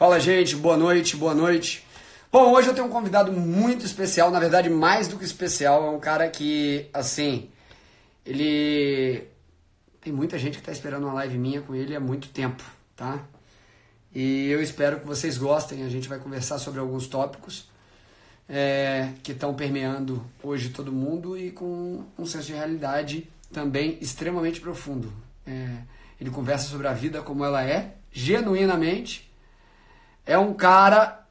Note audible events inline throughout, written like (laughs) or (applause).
Fala, gente, boa noite, boa noite. Bom, hoje eu tenho um convidado muito especial, na verdade, mais do que especial. É um cara que, assim, ele. Tem muita gente que está esperando uma live minha com ele há muito tempo, tá? E eu espero que vocês gostem. A gente vai conversar sobre alguns tópicos é, que estão permeando hoje todo mundo e com um senso de realidade também extremamente profundo. É, ele conversa sobre a vida como ela é, genuinamente é um cara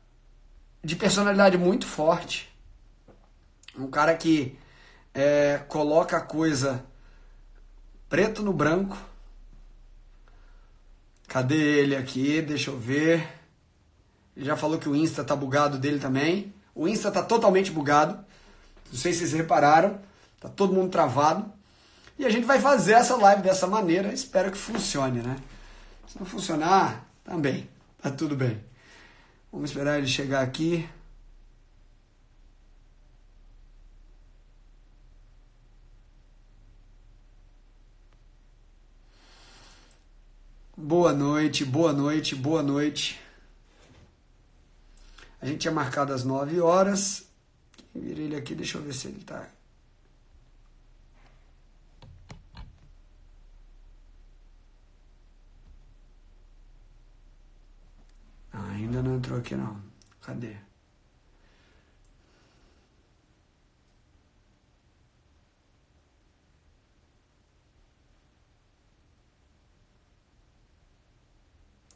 de personalidade muito forte. Um cara que é, coloca a coisa preto no branco. Cadê ele aqui? Deixa eu ver. Ele já falou que o Insta tá bugado dele também. O Insta tá totalmente bugado. Não sei se vocês repararam. Tá todo mundo travado. E a gente vai fazer essa live dessa maneira. Espero que funcione, né? Se não funcionar, também. Tá tudo bem. Vamos esperar ele chegar aqui. Boa noite, boa noite, boa noite. A gente tinha marcado às 9 horas. Virei ele aqui, deixa eu ver se ele tá. Ainda não entrou aqui não. Cadê?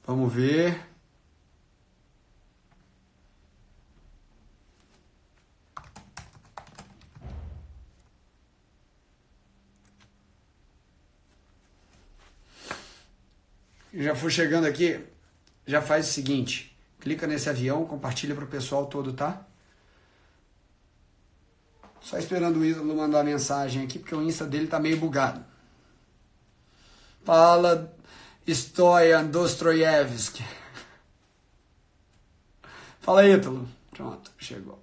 Vamos ver. Já for chegando aqui, já faz o seguinte. Clica nesse avião, compartilha para o pessoal todo, tá? Só esperando o Ídolo mandar mensagem aqui, porque o Insta dele tá meio bugado. Fala Stoyan Dostoyevsky. (laughs) Fala, Ítalo. Pronto, chegou.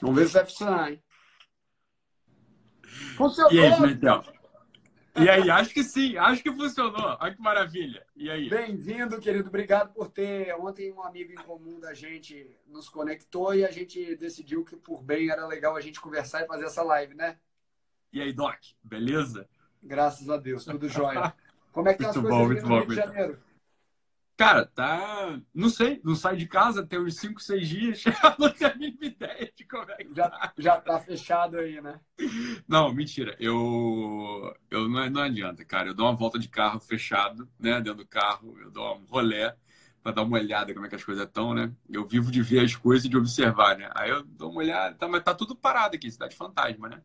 Vamos ver se vai funcionar, hein? Funcionou! E aí, Metel? E aí, acho que sim, acho que funcionou. Olha que maravilha. E aí? Bem-vindo, querido. Obrigado por ter. Ontem um amigo em comum da gente nos conectou e a gente decidiu que por bem era legal a gente conversar e fazer essa live, né? E aí, Doc, beleza? Graças a Deus, tudo jóia. (laughs) Como é que tá as bom, coisas no Rio de Janeiro? Cara, tá. Não sei, não sai de casa tem uns 5, 6 dias. (laughs) não tenho a mínima ideia de como é que já, tá. Já tá fechado aí, né? Não, mentira. Eu. eu não, não adianta, cara. Eu dou uma volta de carro fechado, né? Dentro do carro, eu dou um rolé para dar uma olhada como é que as coisas estão, né? Eu vivo de ver as coisas e de observar, né? Aí eu dou uma olhada, tá, mas tá tudo parado aqui, cidade fantasma, né?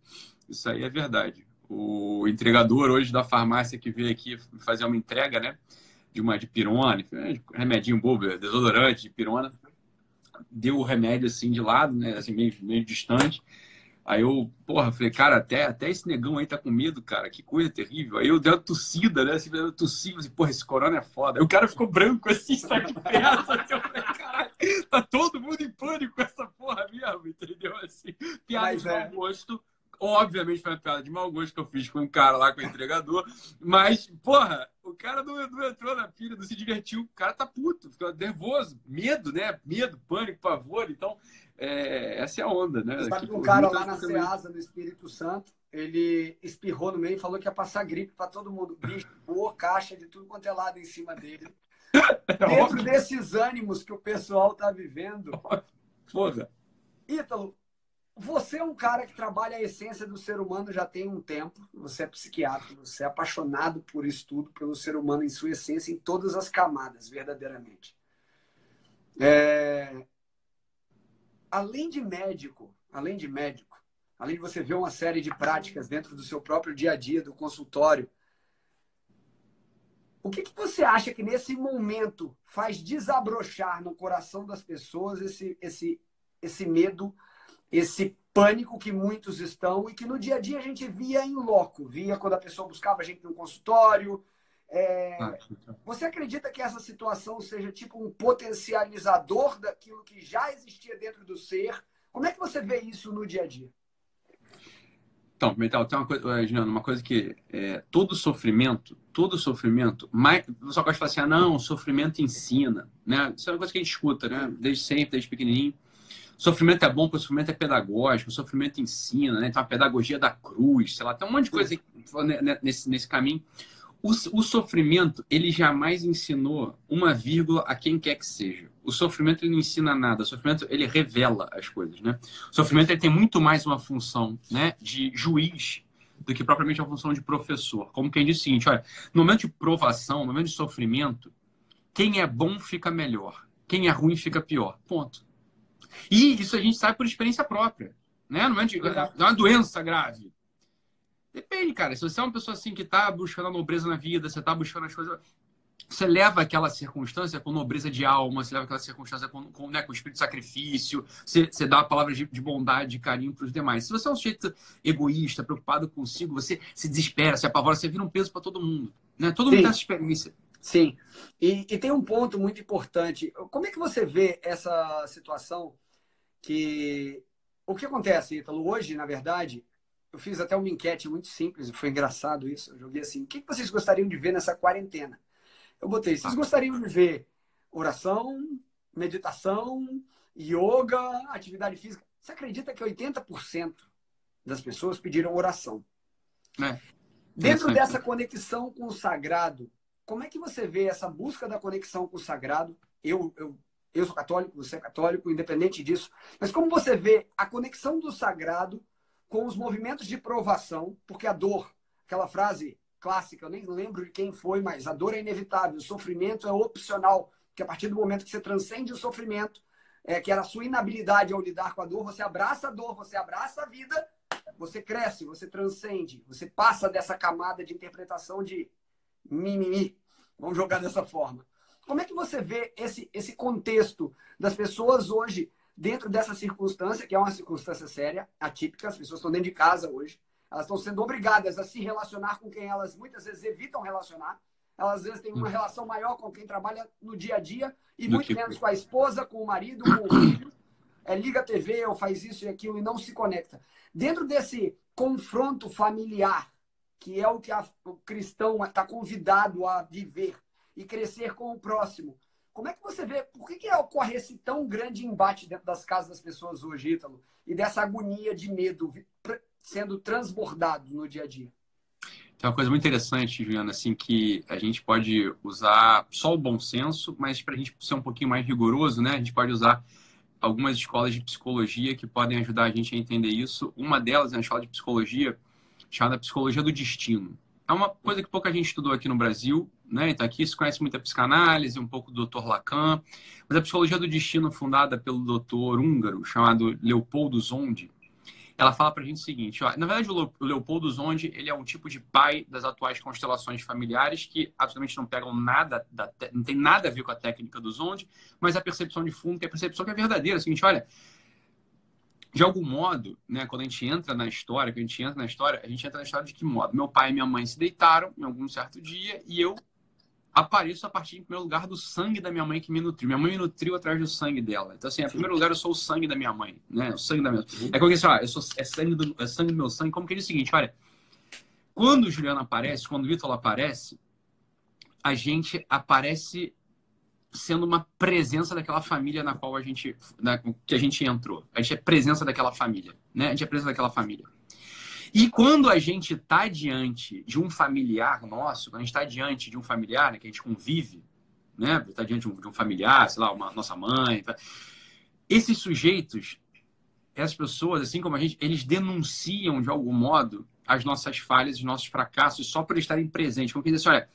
Isso aí é verdade. O entregador hoje da farmácia que veio aqui fazer uma entrega, né? De uma de pirona, remedinho bobo, desodorante de pirona. Deu o remédio assim de lado, né? Assim, meio, meio distante. Aí eu, porra, falei, cara, até, até esse negão aí tá com medo, cara, que coisa terrível. Aí eu dei uma tossida, né? Assim, eu tossi, assim, porra, esse corona é foda. Aí o cara ficou branco assim, (laughs) sai de perto, assim, eu falei, caralho, tá todo mundo em pânico com essa porra mesmo, entendeu? Assim, piada de é. mau gosto, Obviamente foi uma piada de mau gosto que eu fiz com um cara lá, com o entregador. Mas, porra, o cara não, não entrou na pilha, não se divertiu. O cara tá puto, ficou nervoso. Medo, né? Medo, pânico, pavor. Então, é, essa é a onda, né? Sabe que um cara lá na Ceasa, no Espírito Santo, ele espirrou no meio e falou que ia passar gripe para todo mundo. Bicho, boa caixa de tudo quanto é lado em cima dele. (laughs) É Dentro óbvio. desses ânimos que o pessoal tá vivendo. Porra. Ítalo, você é um cara que trabalha a essência do ser humano já tem um tempo. Você é psiquiatra, você é apaixonado por estudo, pelo ser humano em sua essência, em todas as camadas, verdadeiramente. É... Além de médico, além de médico, além de você ver uma série de práticas dentro do seu próprio dia a dia, do consultório, o que, que você acha que nesse momento faz desabrochar no coração das pessoas esse, esse, esse medo? Esse pânico que muitos estão e que no dia a dia a gente via em loco, via quando a pessoa buscava a gente no consultório. É... Ah. Você acredita que essa situação seja tipo um potencializador daquilo que já existia dentro do ser? Como é que você vê isso no dia a dia? Então, Metal, tem uma coisa, Juliano, uma coisa que é, todo sofrimento, todo sofrimento, mais, o pessoal gosta de falar assim, ah, não, sofrimento ensina, né? Isso é uma coisa que a gente escuta, né? Desde sempre, desde pequenininho. Sofrimento é bom, porque o sofrimento é pedagógico, o sofrimento ensina, né? Tem uma pedagogia da cruz, sei lá, tem um monte de coisa nesse, nesse caminho. O, o, sofrimento, ele jamais ensinou uma vírgula a quem quer que seja. O sofrimento, ele não ensina nada. O sofrimento, ele revela as coisas, né? O sofrimento, ele tem muito mais uma função, né, de juiz do que propriamente uma função de professor. Como quem diz o seguinte, olha, no momento de provação, no momento de sofrimento, quem é bom fica melhor. Quem é ruim fica pior. Ponto. E isso a gente sabe por experiência própria. Né? No momento de, é uma doença grave Depende, cara. Se você é uma pessoa assim que está buscando a nobreza na vida, você está buscando as coisas. Você leva aquela circunstância com nobreza de alma, você leva aquela circunstância com, com, né, com espírito de sacrifício, você, você dá palavras de, de bondade, de carinho para os demais. Se você é um sujeito egoísta, preocupado consigo, você se desespera, se apavora, você vira um peso para todo mundo. Né? Todo Sim. mundo tem essa experiência. Sim. E, e tem um ponto muito importante. Como é que você vê essa situação que. O que acontece, Ítalo? Hoje, na verdade, eu fiz até uma enquete muito simples, foi engraçado isso. Eu joguei assim: o que vocês gostariam de ver nessa quarentena? Eu botei: vocês gostariam de ver oração, meditação, yoga, atividade física? Você acredita que 80% das pessoas pediram oração? É. Dentro dessa conexão com o sagrado, como é que você vê essa busca da conexão com o sagrado? Eu, eu, eu sou católico, você é católico, independente disso. Mas como você vê a conexão do sagrado com os movimentos de provação, porque a dor, aquela frase clássica, eu nem lembro de quem foi, mas a dor é inevitável, o sofrimento é opcional, porque a partir do momento que você transcende o sofrimento, é, que era a sua inabilidade ao lidar com a dor, você abraça a dor, você abraça a vida, você cresce, você transcende, você passa dessa camada de interpretação de mimimi. Vamos jogar dessa forma. Como é que você vê esse, esse contexto das pessoas hoje dentro dessa circunstância, que é uma circunstância séria, atípica, as pessoas estão dentro de casa hoje, elas estão sendo obrigadas a se relacionar com quem elas muitas vezes evitam relacionar. Elas às vezes têm uma hum. relação maior com quem trabalha no dia a dia e muito que... menos com a esposa, com o marido, com o filho. É, liga a TV ou faz isso e aquilo e não se conecta. Dentro desse confronto familiar, que é o que a, o cristão está convidado a viver e crescer com o próximo, como é que você vê, por que, que ocorre esse tão grande embate dentro das casas das pessoas hoje, Ítalo? E dessa agonia de medo sendo transbordado no dia a dia? Tem uma coisa muito interessante, Juliana, assim, que a gente pode usar só o bom senso, mas para a gente ser um pouquinho mais rigoroso, né, a gente pode usar algumas escolas de psicologia que podem ajudar a gente a entender isso. Uma delas é uma escola de psicologia chamada Psicologia do Destino. É uma coisa que pouca gente estudou aqui no Brasil, né? Então aqui se conhece muita psicanálise, um pouco do Dr. Lacan, mas a psicologia do destino fundada pelo doutor húngaro chamado Leopoldo Zondi, ela fala para a gente o seguinte, ó, na verdade o Leopoldo Zondi, ele é um tipo de pai das atuais constelações familiares que absolutamente não pegam nada, da, não tem nada a ver com a técnica do Zondi, mas a percepção de fundo, que é a percepção que é verdadeira, é o seguinte, olha, de algum modo, né, quando a gente entra na história, que a gente entra na história, a gente entra na história de que modo? Meu pai e minha mãe se deitaram em algum certo dia e eu apareço a partir, em primeiro lugar, do sangue da minha mãe que me nutriu. Minha mãe me nutriu através do sangue dela. Então, assim, em primeiro lugar, eu sou o sangue da minha mãe, né? O sangue da minha uhum. É como que assim, eu sou, é, sangue do, é sangue do meu sangue. Como que diz o seguinte, olha, quando o Juliano aparece, quando o Vitor aparece, a gente aparece sendo uma presença daquela família na qual a gente, na, que a gente entrou. A gente é presença daquela família, né? A gente é presença daquela família. E quando a gente está diante de um familiar nosso, quando a gente está diante de um familiar, né, que a gente convive, né? Está diante de um, de um, familiar, sei lá, uma nossa mãe, tá? esses sujeitos, essas pessoas, assim como a gente, eles denunciam de algum modo as nossas falhas, os nossos fracassos, só por estarem presentes. Como quem diz assim, olha,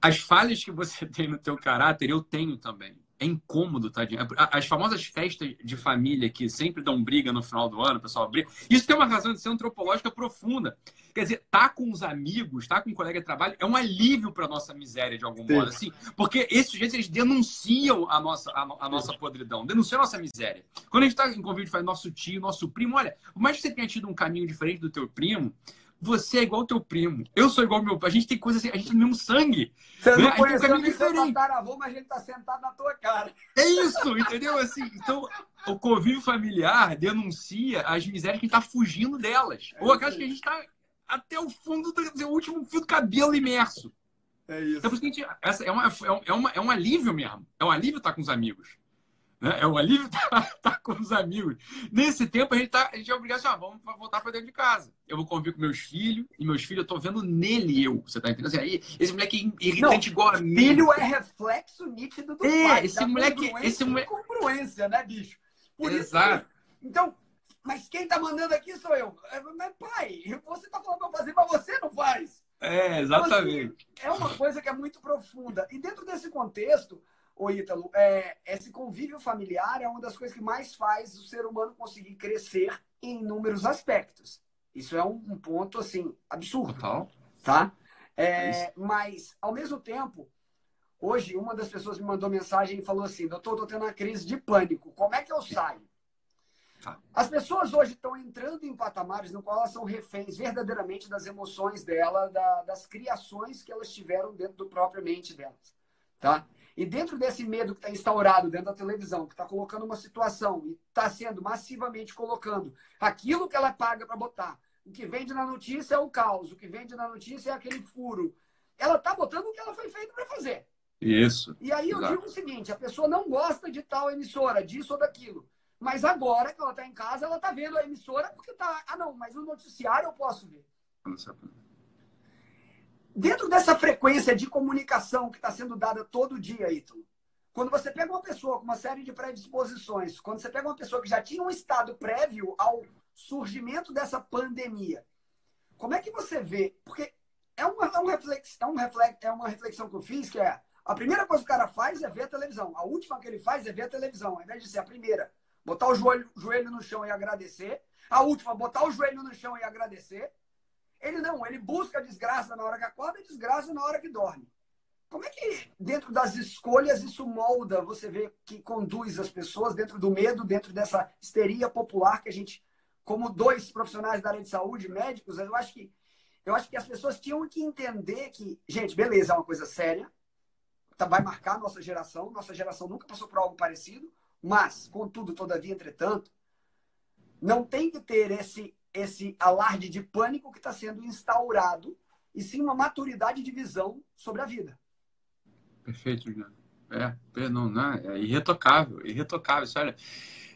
as falhas que você (laughs) tem no teu caráter, eu tenho também é incômodo, tadinho. As famosas festas de família que sempre dão briga no final do ano, o pessoal briga. Isso tem uma razão de ser antropológica profunda. Quer dizer, tá com os amigos, tá com um colega de trabalho, é um alívio para nossa miséria, de algum Sim. modo, assim. Porque esses sujeitos, eles denunciam a nossa, a, a nossa podridão, denunciam a nossa miséria. Quando a gente tá em convívio, faz nosso tio, nosso primo, olha, por mais que você tenha tido um caminho diferente do teu primo, você é igual teu primo. Eu sou igual meu pai. A gente tem coisas assim, a gente tem o mesmo sangue. Você né? não conheceu nem seu tataravô, mas a gente tá sentado na tua cara. É isso, entendeu? Assim, então, o convívio familiar denuncia as misérias que a gente tá fugindo delas. É Ou aquelas que a gente tá até o fundo do, do último fio do cabelo imerso. É isso. Então, gente, essa é, uma, é, uma, é um alívio mesmo. É um alívio estar com os amigos. Né? É um alívio estar, estar com os amigos. Nesse tempo, a gente, tá, a gente é obrigado assim, ah, vamos voltar para dentro de casa. Eu vou conviver com meus filhos, e meus filhos, eu tô vendo nele eu. Você tá entendendo? Assim, aí, esse moleque é irritante Não, igual a mim. Filho é reflexo nítido do é, pai. Esse moleque. Esse moleque... congruência, né, bicho? Por Exato. Isso, então, mas quem tá mandando aqui sou eu. É, mas, pai, você tá falando pra fazer, mas você não faz. É, exatamente. Então, assim, é uma coisa que é muito profunda. E dentro desse contexto, o Ítalo, é, esse convívio familiar é uma das coisas que mais faz o ser humano conseguir crescer em inúmeros aspectos. Isso é um, um ponto, assim, absurdo. Total. Tá? É, é mas, ao mesmo tempo, hoje, uma das pessoas me mandou mensagem e falou assim, doutor, estou tendo uma crise de pânico. Como é que eu saio? Tá. As pessoas hoje estão entrando em patamares no qual elas são reféns verdadeiramente das emoções dela, da, das criações que elas tiveram dentro do próprio mente delas. Tá? E dentro desse medo que está instaurado dentro da televisão, que está colocando uma situação e está sendo massivamente colocando aquilo que ela paga para botar. O que vende na notícia é o caos, o que vende na notícia é aquele furo. Ela está botando o que ela foi feita para fazer. Isso. E aí eu Exato. digo o seguinte: a pessoa não gosta de tal emissora, disso ou daquilo. Mas agora que ela está em casa, ela está vendo a emissora porque está. Ah, não, mas o noticiário eu posso ver. Dentro dessa frequência de comunicação que está sendo dada todo dia, Ítalo, quando você pega uma pessoa com uma série de predisposições, quando você pega uma pessoa que já tinha um estado prévio ao surgimento dessa pandemia, como é que você vê? Porque é uma, é um reflex, é, um reflex, é uma reflexão que eu fiz, que é a primeira coisa que o cara faz é ver a televisão. A última que ele faz é ver a televisão, ao invés de ser a primeira. Botar o joelho, joelho no chão e agradecer. A última, botar o joelho no chão e agradecer. Ele não, ele busca desgraça na hora que acorda e desgraça na hora que dorme. Como é que, dentro das escolhas, isso molda, você vê que conduz as pessoas dentro do medo, dentro dessa histeria popular que a gente, como dois profissionais da área de saúde, médicos, eu acho que, eu acho que as pessoas tinham que entender que, gente, beleza, é uma coisa séria, tá, vai marcar nossa geração, nossa geração nunca passou por algo parecido, mas, contudo, todavia, entretanto, não tem que ter esse, esse alarde de pânico que está sendo instaurado, e sim uma maturidade de visão sobre a vida. Perfeito, Juliano. É, não, não, é irretocável, irretocável. Isso, olha,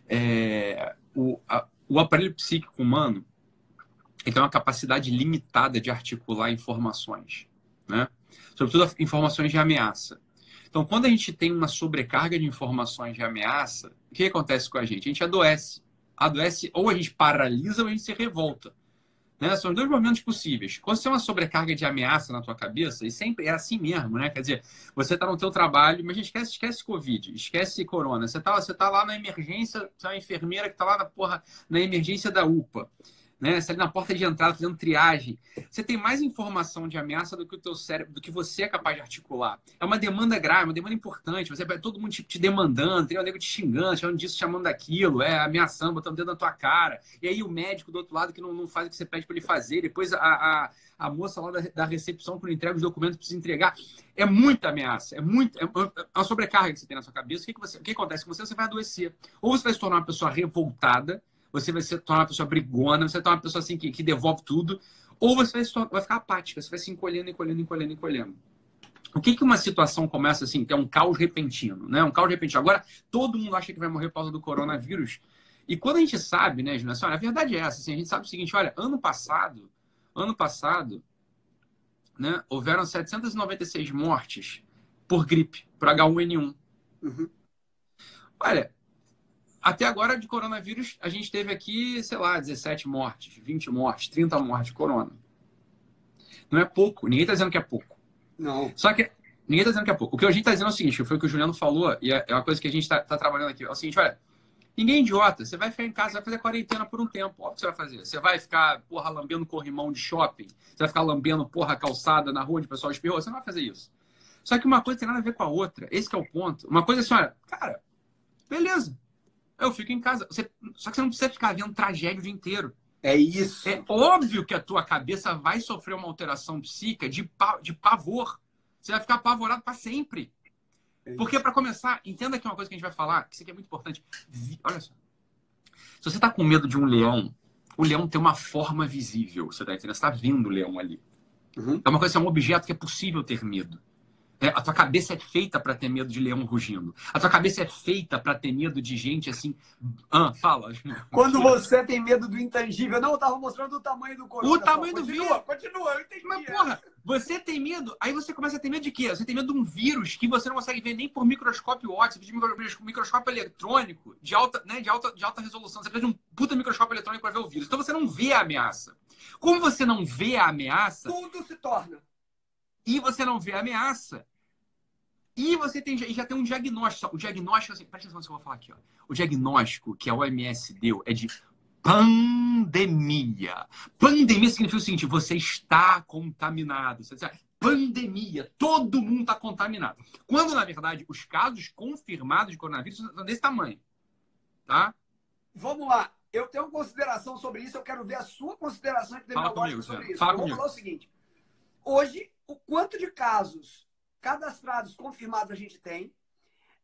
é, o, a, o aparelho psíquico humano tem uma capacidade limitada de articular informações, né? Sobretudo informações de ameaça. Então, quando a gente tem uma sobrecarga de informações de ameaça, o que acontece com a gente? A gente adoece. Adoece ou a gente paralisa ou a gente se revolta. Né? São dois momentos possíveis. Quando você tem uma sobrecarga de ameaça na tua cabeça, e sempre é assim mesmo, né? Quer dizer, você está no teu trabalho, mas esquece, esquece Covid, esquece Corona. Você está você tá lá na emergência, você é uma enfermeira que está lá na, porra, na emergência da UPA né? Você ali na porta de entrada fazendo triagem. Você tem mais informação de ameaça do que o teu cérebro, do que você é capaz de articular. É uma demanda grave, uma demanda importante. Você todo mundo te, te demandando, tem um nego te xingando, chamando disso, chamando daquilo, é ameaçando, botando o dedo na tua cara. E aí o médico do outro lado que não, não faz o que você pede para ele fazer. Depois a, a, a moça lá da, da recepção que não entrega os documentos precisa entregar. É muita ameaça, é muito é uma sobrecarga que você tem na sua cabeça. O que, que, você, o que acontece com você? Você vai adoecer. Ou você vai se tornar uma pessoa revoltada, você vai se tornar uma pessoa brigona, você vai tornar uma pessoa assim que, que devolve tudo, ou você vai, tornar, vai ficar apática, você vai se encolhendo, encolhendo, encolhendo, encolhendo. O que, que uma situação começa assim, ter um caos repentino, né? Um caos repentino. Agora, todo mundo acha que vai morrer por causa do coronavírus. E quando a gente sabe, né, Júnior, assim, a verdade é essa, assim, a gente sabe o seguinte, olha, ano passado, ano passado, né, houveram 796 mortes por gripe, por H1N1. Uhum. Olha, até agora, de coronavírus, a gente teve aqui, sei lá, 17 mortes, 20 mortes, 30 mortes de corona. Não é pouco. Ninguém está dizendo que é pouco. Não. Só que ninguém está dizendo que é pouco. O que a gente está dizendo é o seguinte, foi o que o Juliano falou, e é, é uma coisa que a gente está tá trabalhando aqui. É o seguinte, olha, ninguém é idiota. Você vai ficar em casa, vai fazer quarentena por um tempo. Óbvio que você vai fazer. Você vai ficar, porra, lambendo corrimão de shopping. Você vai ficar lambendo, porra, calçada na rua o pessoal espirrou. Você não vai fazer isso. Só que uma coisa tem nada a ver com a outra. Esse é o ponto. Uma coisa é assim, olha, cara, beleza eu fico em casa. Você... Só que você não precisa ficar vendo tragédia o dia inteiro. É isso. É óbvio que a tua cabeça vai sofrer uma alteração psíquica de, pa de pavor. Você vai ficar apavorado para sempre. É Porque, para começar, entenda que uma coisa que a gente vai falar, que isso aqui é muito importante. Olha só. Se você está com medo de um leão, o leão tem uma forma visível. Você está entendendo? Você está vendo o leão ali. Uhum. É uma coisa, é um objeto que é possível ter medo. É, a tua cabeça é feita para ter medo de leão rugindo. A tua cabeça é feita para ter medo de gente assim. Ah, fala. Quando você tem medo do intangível. Não, eu tava mostrando o tamanho do corpo. O tamanho do vírus. Continua, eu entendi. Mas, porra, você tem medo. Aí você começa a ter medo de quê? Você tem medo de um vírus que você não consegue ver nem por microscópio óptico, de microscópio eletrônico, de alta, né, de alta, de alta resolução. Você precisa de um puta microscópio eletrônico para ver o vírus. Então você não vê a ameaça. Como você não vê a ameaça. Tudo se torna. E você não vê a ameaça e você tem, já tem um diagnóstico. O diagnóstico, assim, presta atenção no que eu vou falar aqui. Ó. O diagnóstico que a OMS deu é de pandemia. Pandemia significa o seguinte: você está contaminado. Você diz, pandemia, todo mundo está contaminado. Quando, na verdade, os casos confirmados de coronavírus são desse tamanho. Tá? Vamos lá. Eu tenho consideração sobre isso, eu quero ver a sua consideração epidemiológica sobre isso. Fala eu vou falar o seguinte. Hoje, o quanto de casos cadastrados confirmados a gente tem,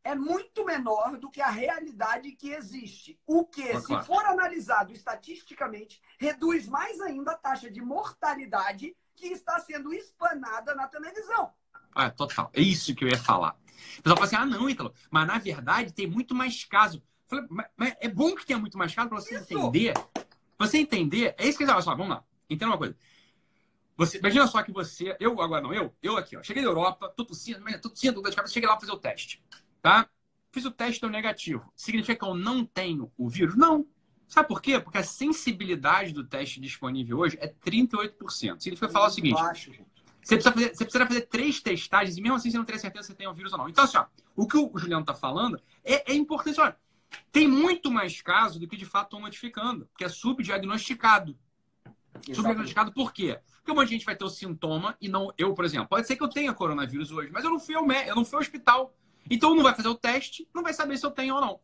é muito menor do que a realidade que existe. O que, se claro. for analisado estatisticamente, reduz mais ainda a taxa de mortalidade que está sendo espanada na televisão. Ah, total. É isso que eu ia falar. O pessoal fala assim: ah, não, Ítalo, mas na verdade tem muito mais caso. Falei, mas, mas é bom que tenha muito mais caso para você isso. entender. Você entender. É isso que eu ia falar. Vamos lá. Entenda uma coisa. Você, imagina só que você, eu agora não, eu, eu aqui, ó, cheguei da Europa, tô tossindo, tô tossindo, tô de cabeça, cheguei lá fazer o teste, tá? Fiz o teste, deu negativo. Significa que eu não tenho o vírus? Não. Sabe por quê? Porque a sensibilidade do teste disponível hoje é 38%. Significa falar o seguinte: baixo, você, precisa fazer, você precisa fazer três testagens e mesmo assim você não teria certeza se tem o vírus ou não. Então, assim, ó, o que o Juliano está falando é, é importante. Olha, tem muito mais casos do que de fato estão notificando, que é subdiagnosticado. Subdiagnosticado por quê? Porque um monte de gente vai ter o sintoma e não. Eu, por exemplo, pode ser que eu tenha coronavírus hoje, mas eu não fui ao, eu não fui ao hospital. Então não vai fazer o teste, não vai saber se eu tenho ou não.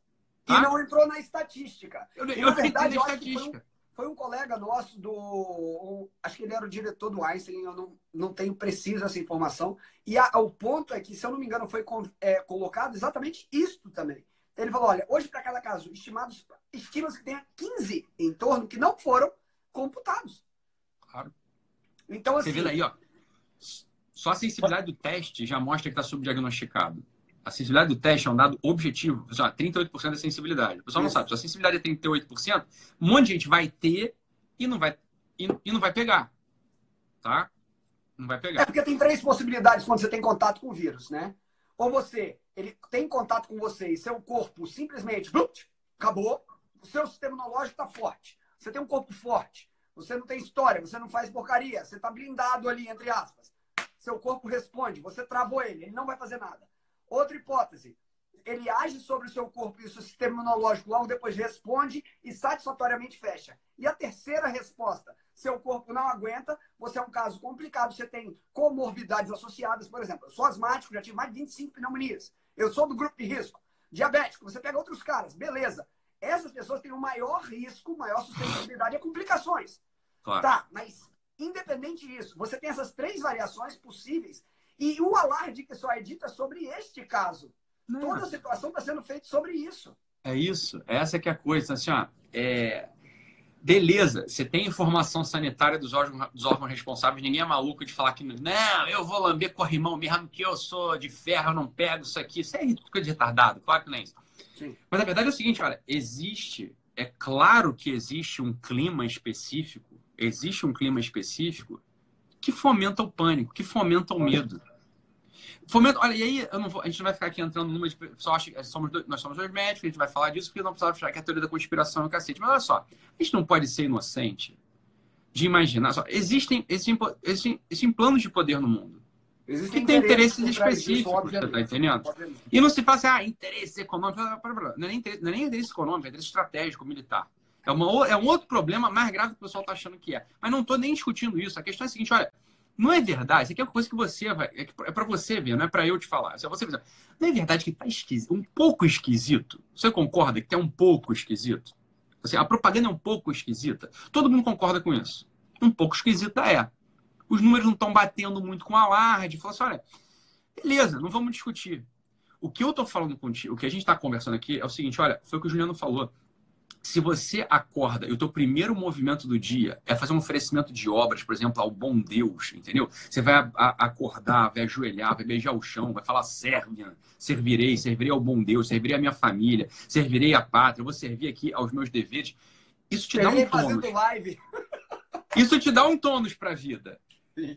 Tá? E não entrou na estatística. Eu, e, eu na verdade, eu estatística. Foi um, foi um, colega nosso do. Um, acho que ele era o diretor do Einstein, eu não, não tenho preciso essa informação. E a, o ponto é que, se eu não me engano, foi é, colocado exatamente isto também. Ele falou: olha, hoje para cada caso, estimados, estima-se que tenha 15 em torno que não foram computados. Claro. Então, assim. Você vê aí, ó. Só a sensibilidade do teste já mostra que está subdiagnosticado. A sensibilidade do teste é um dado objetivo. Já, 38% é sensibilidade. O pessoal não sabe. Se a sensibilidade é 38%, um monte de gente vai ter e não vai, e, e não vai pegar. Tá? Não vai pegar. É porque tem três possibilidades quando você tem contato com o vírus, né? Ou você, ele tem contato com você e seu corpo simplesmente acabou, o seu sistema imunológico está forte. Você tem um corpo forte. Você não tem história, você não faz porcaria, você está blindado ali, entre aspas. Seu corpo responde, você travou ele, ele não vai fazer nada. Outra hipótese, ele age sobre o seu corpo e o seu sistema imunológico logo depois responde e satisfatoriamente fecha. E a terceira resposta, seu corpo não aguenta, você é um caso complicado, você tem comorbidades associadas, por exemplo, eu sou asmático, já tive mais de 25 pneumonias. Eu sou do grupo de risco. Diabético, você pega outros caras, beleza. Essas pessoas têm o um maior risco, maior suscetibilidade a complicações. Claro. Tá, mas independente disso, você tem essas três variações possíveis e o alarde que só é dita sobre este caso. Não. Toda a situação está sendo feita sobre isso. É isso. Essa que é a coisa. Assim, ó, é... Beleza, você tem informação sanitária dos órgãos, dos órgãos responsáveis, ninguém é maluco de falar que não, eu vou lamber corrimão mesmo que eu sou de ferro, eu não pego isso aqui. Isso é coisa de retardado, claro que não é isso. Sim. Mas a verdade é o seguinte, olha, existe, é claro que existe um clima específico existe um clima específico que fomenta o pânico, que fomenta o medo. Fomenta, olha, e aí vou, a gente não vai ficar aqui entrando numa de. Pessoal acha que somos dois, nós somos dois médicos, a gente vai falar disso, porque não precisa achar que é a teoria da conspiração é o cacete. Mas olha só, a gente não pode ser inocente de imaginar. Só, existem, existem, existem, existem planos de poder no mundo. Existem que tem interesses, específicos, você está entendendo? E não se faz assim, ah, interesse econômico. Não é nem, não é nem interesse econômico, é interesse estratégico, militar. É, uma, é um outro problema mais grave que o pessoal está achando que é. Mas não estou nem discutindo isso. A questão é a seguinte: olha, não é verdade. Isso aqui é uma coisa que você vai. É, é para você ver, não é para eu te falar. É você Não é verdade que está esquisito, um pouco esquisito? Você concorda que é um pouco esquisito? Assim, a propaganda é um pouco esquisita. Todo mundo concorda com isso. Um pouco esquisita é. Os números não estão batendo muito com alarde. Fala assim, olha, beleza, não vamos discutir. O que eu estou falando contigo, o que a gente está conversando aqui é o seguinte, olha, foi o que o Juliano falou. Se você acorda e o teu primeiro movimento do dia é fazer um oferecimento de obras, por exemplo, ao bom Deus, entendeu? Você vai acordar, vai ajoelhar, vai beijar o chão, vai falar, serve, servirei, servirei ao bom Deus, servirei à minha família, servirei à pátria, vou servir aqui aos meus deveres. Isso te dá um tônus. Isso te dá um tônus para a vida.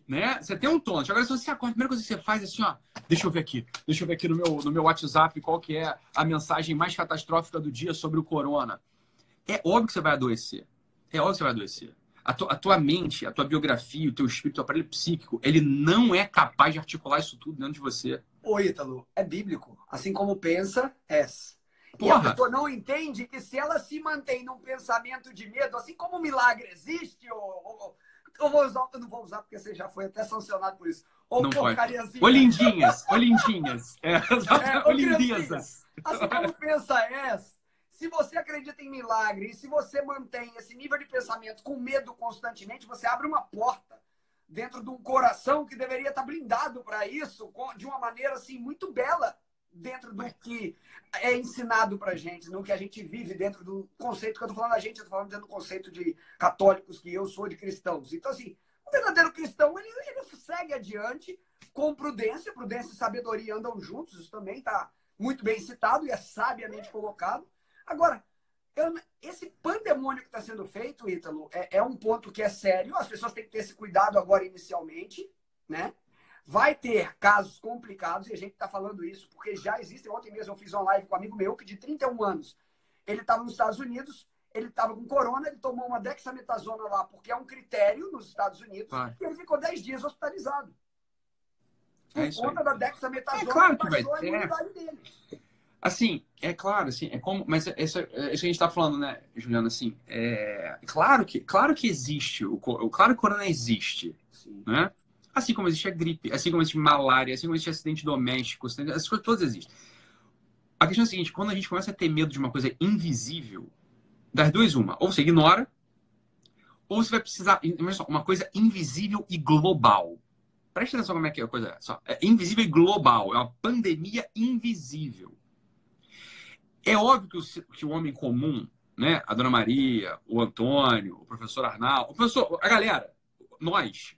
Né? Você tem um tônus. Agora, se você acorda, a primeira coisa que você faz é assim, ó, deixa eu ver aqui, deixa eu ver aqui no meu, no meu WhatsApp qual que é a mensagem mais catastrófica do dia sobre o corona. É óbvio que você vai adoecer. É óbvio que você vai adoecer. A, tu, a tua mente, a tua biografia, o teu espírito, o teu aparelho psíquico, ele não é capaz de articular isso tudo dentro de você. Ô, Ítalo, é bíblico. Assim como pensa, és. Porra. E a pessoa não entende que se ela se mantém num pensamento de medo, assim como o milagre existe, ou, ou, eu, vou usar, eu não vou usar porque você já foi até sancionado por isso. Ou não porcariazinha. Olindinhas, olindinhas. (laughs) É, é, olindinhas. Assim como pensa és, se você acredita em milagre e se você mantém esse nível de pensamento com medo constantemente, você abre uma porta dentro de um coração que deveria estar blindado para isso, de uma maneira assim muito bela dentro do que é ensinado para gente, no que a gente vive dentro do conceito que eu estou falando a gente, eu estou falando dentro do conceito de católicos que eu sou de cristãos. Então assim, o verdadeiro cristão ele, ele segue adiante com prudência, prudência e sabedoria andam juntos. Isso também está muito bem citado e é sabiamente colocado. Agora, esse pandemônio que está sendo feito, Ítalo, é, é, um ponto que é sério. As pessoas têm que ter esse cuidado agora inicialmente, né? Vai ter casos complicados, e a gente está falando isso porque já existem. Ontem mesmo eu fiz uma live com um amigo meu que de 31 anos, ele estava nos Estados Unidos, ele estava com corona, ele tomou uma dexametasona lá, porque é um critério nos Estados Unidos, Vai. e ele ficou 10 dias hospitalizado. Por é conta aí. da dexametasona, é claro que vai ter. dele. Assim, é claro, assim, é como, mas isso, isso a gente está falando, né, Juliana, assim, é claro que, claro que existe, o, o claro que o corona existe, Sim. né? Assim como existe a gripe, assim como existe malária, assim como existe acidente doméstico, acidente, essas coisas todas existem. A questão é a seguinte, quando a gente começa a ter medo de uma coisa invisível, das duas uma, ou você ignora, ou você vai precisar, uma coisa invisível e global. Preste atenção como é que é a coisa, só, é invisível e global, é uma pandemia invisível. É óbvio que o, que o homem comum, né, a dona Maria, o Antônio, o professor Arnaldo, o professor, a galera, nós,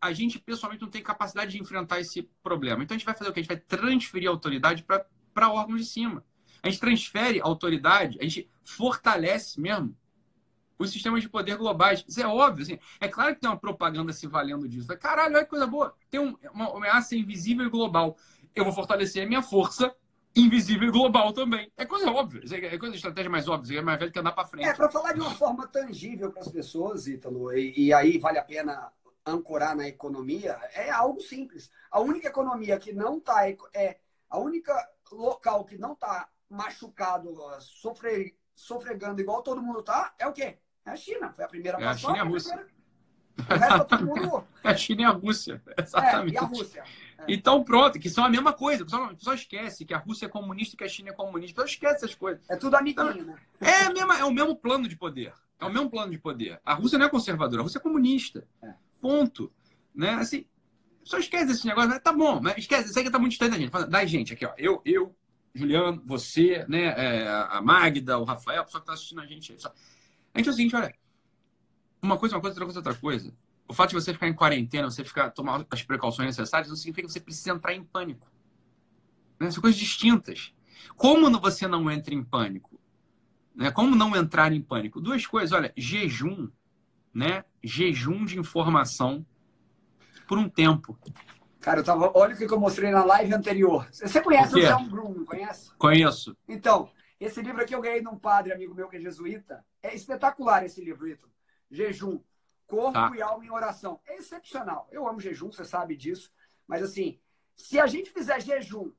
a gente pessoalmente não tem capacidade de enfrentar esse problema. Então a gente vai fazer o quê? A gente vai transferir a autoridade para órgãos de cima. A gente transfere a autoridade, a gente fortalece mesmo os sistemas de poder globais. Isso é óbvio. Assim. É claro que tem uma propaganda se valendo disso. Caralho, olha que coisa boa. Tem uma ameaça invisível e global. Eu vou fortalecer a minha força invisível e global também. É coisa óbvia, é coisa de estratégia mais óbvia, é mais velho que andar para frente. É, para falar de uma forma tangível para as pessoas, Ítalo, e, e, aí vale a pena ancorar na economia, é algo simples. A única economia que não está, é a única local que não está machucado, sofre, sofregando igual todo mundo está, é o quê? É a China. Foi a primeira é a China e a Rússia. Resto todo mundo... (laughs) É a China e a Rússia, exatamente. É, e a (laughs) Rússia. É. Então, pronto, que são a mesma coisa. O pessoal, o pessoal esquece que a Rússia é comunista e que a China é comunista. O pessoal esquece essas coisas. É tudo amiguinho, então, né? É, mesma, é o mesmo plano de poder. É o mesmo plano de poder. A Rússia não é conservadora, a Rússia é comunista. É. Ponto. Né? Assim, só esquece esse negócio. Mas tá bom, mas esquece. Isso aí que tá muito distante da gente. Da gente aqui, ó. Eu, eu Juliano, você, né? É, a Magda, o Rafael, o pessoal que tá assistindo a gente. Só... A gente é o seguinte, olha. Uma coisa, uma coisa, outra coisa, outra coisa o fato de você ficar em quarentena, você ficar tomar as precauções necessárias, não significa que você precisa entrar em pânico. Né? São coisas distintas. Como você não entra em pânico? Né? Como não entrar em pânico? Duas coisas, olha, jejum, né? Jejum de informação por um tempo. Cara, eu tava, olha o que eu mostrei na live anterior. Você conhece o, o John Brum, não conhece? Conheço. Então, esse livro aqui eu ganhei de um padre amigo meu que é jesuíta. É espetacular esse livro, Ito. Jejum. Corpo tá. e alma em oração. É excepcional. Eu amo jejum, você sabe disso. Mas assim, se a gente fizer jejum,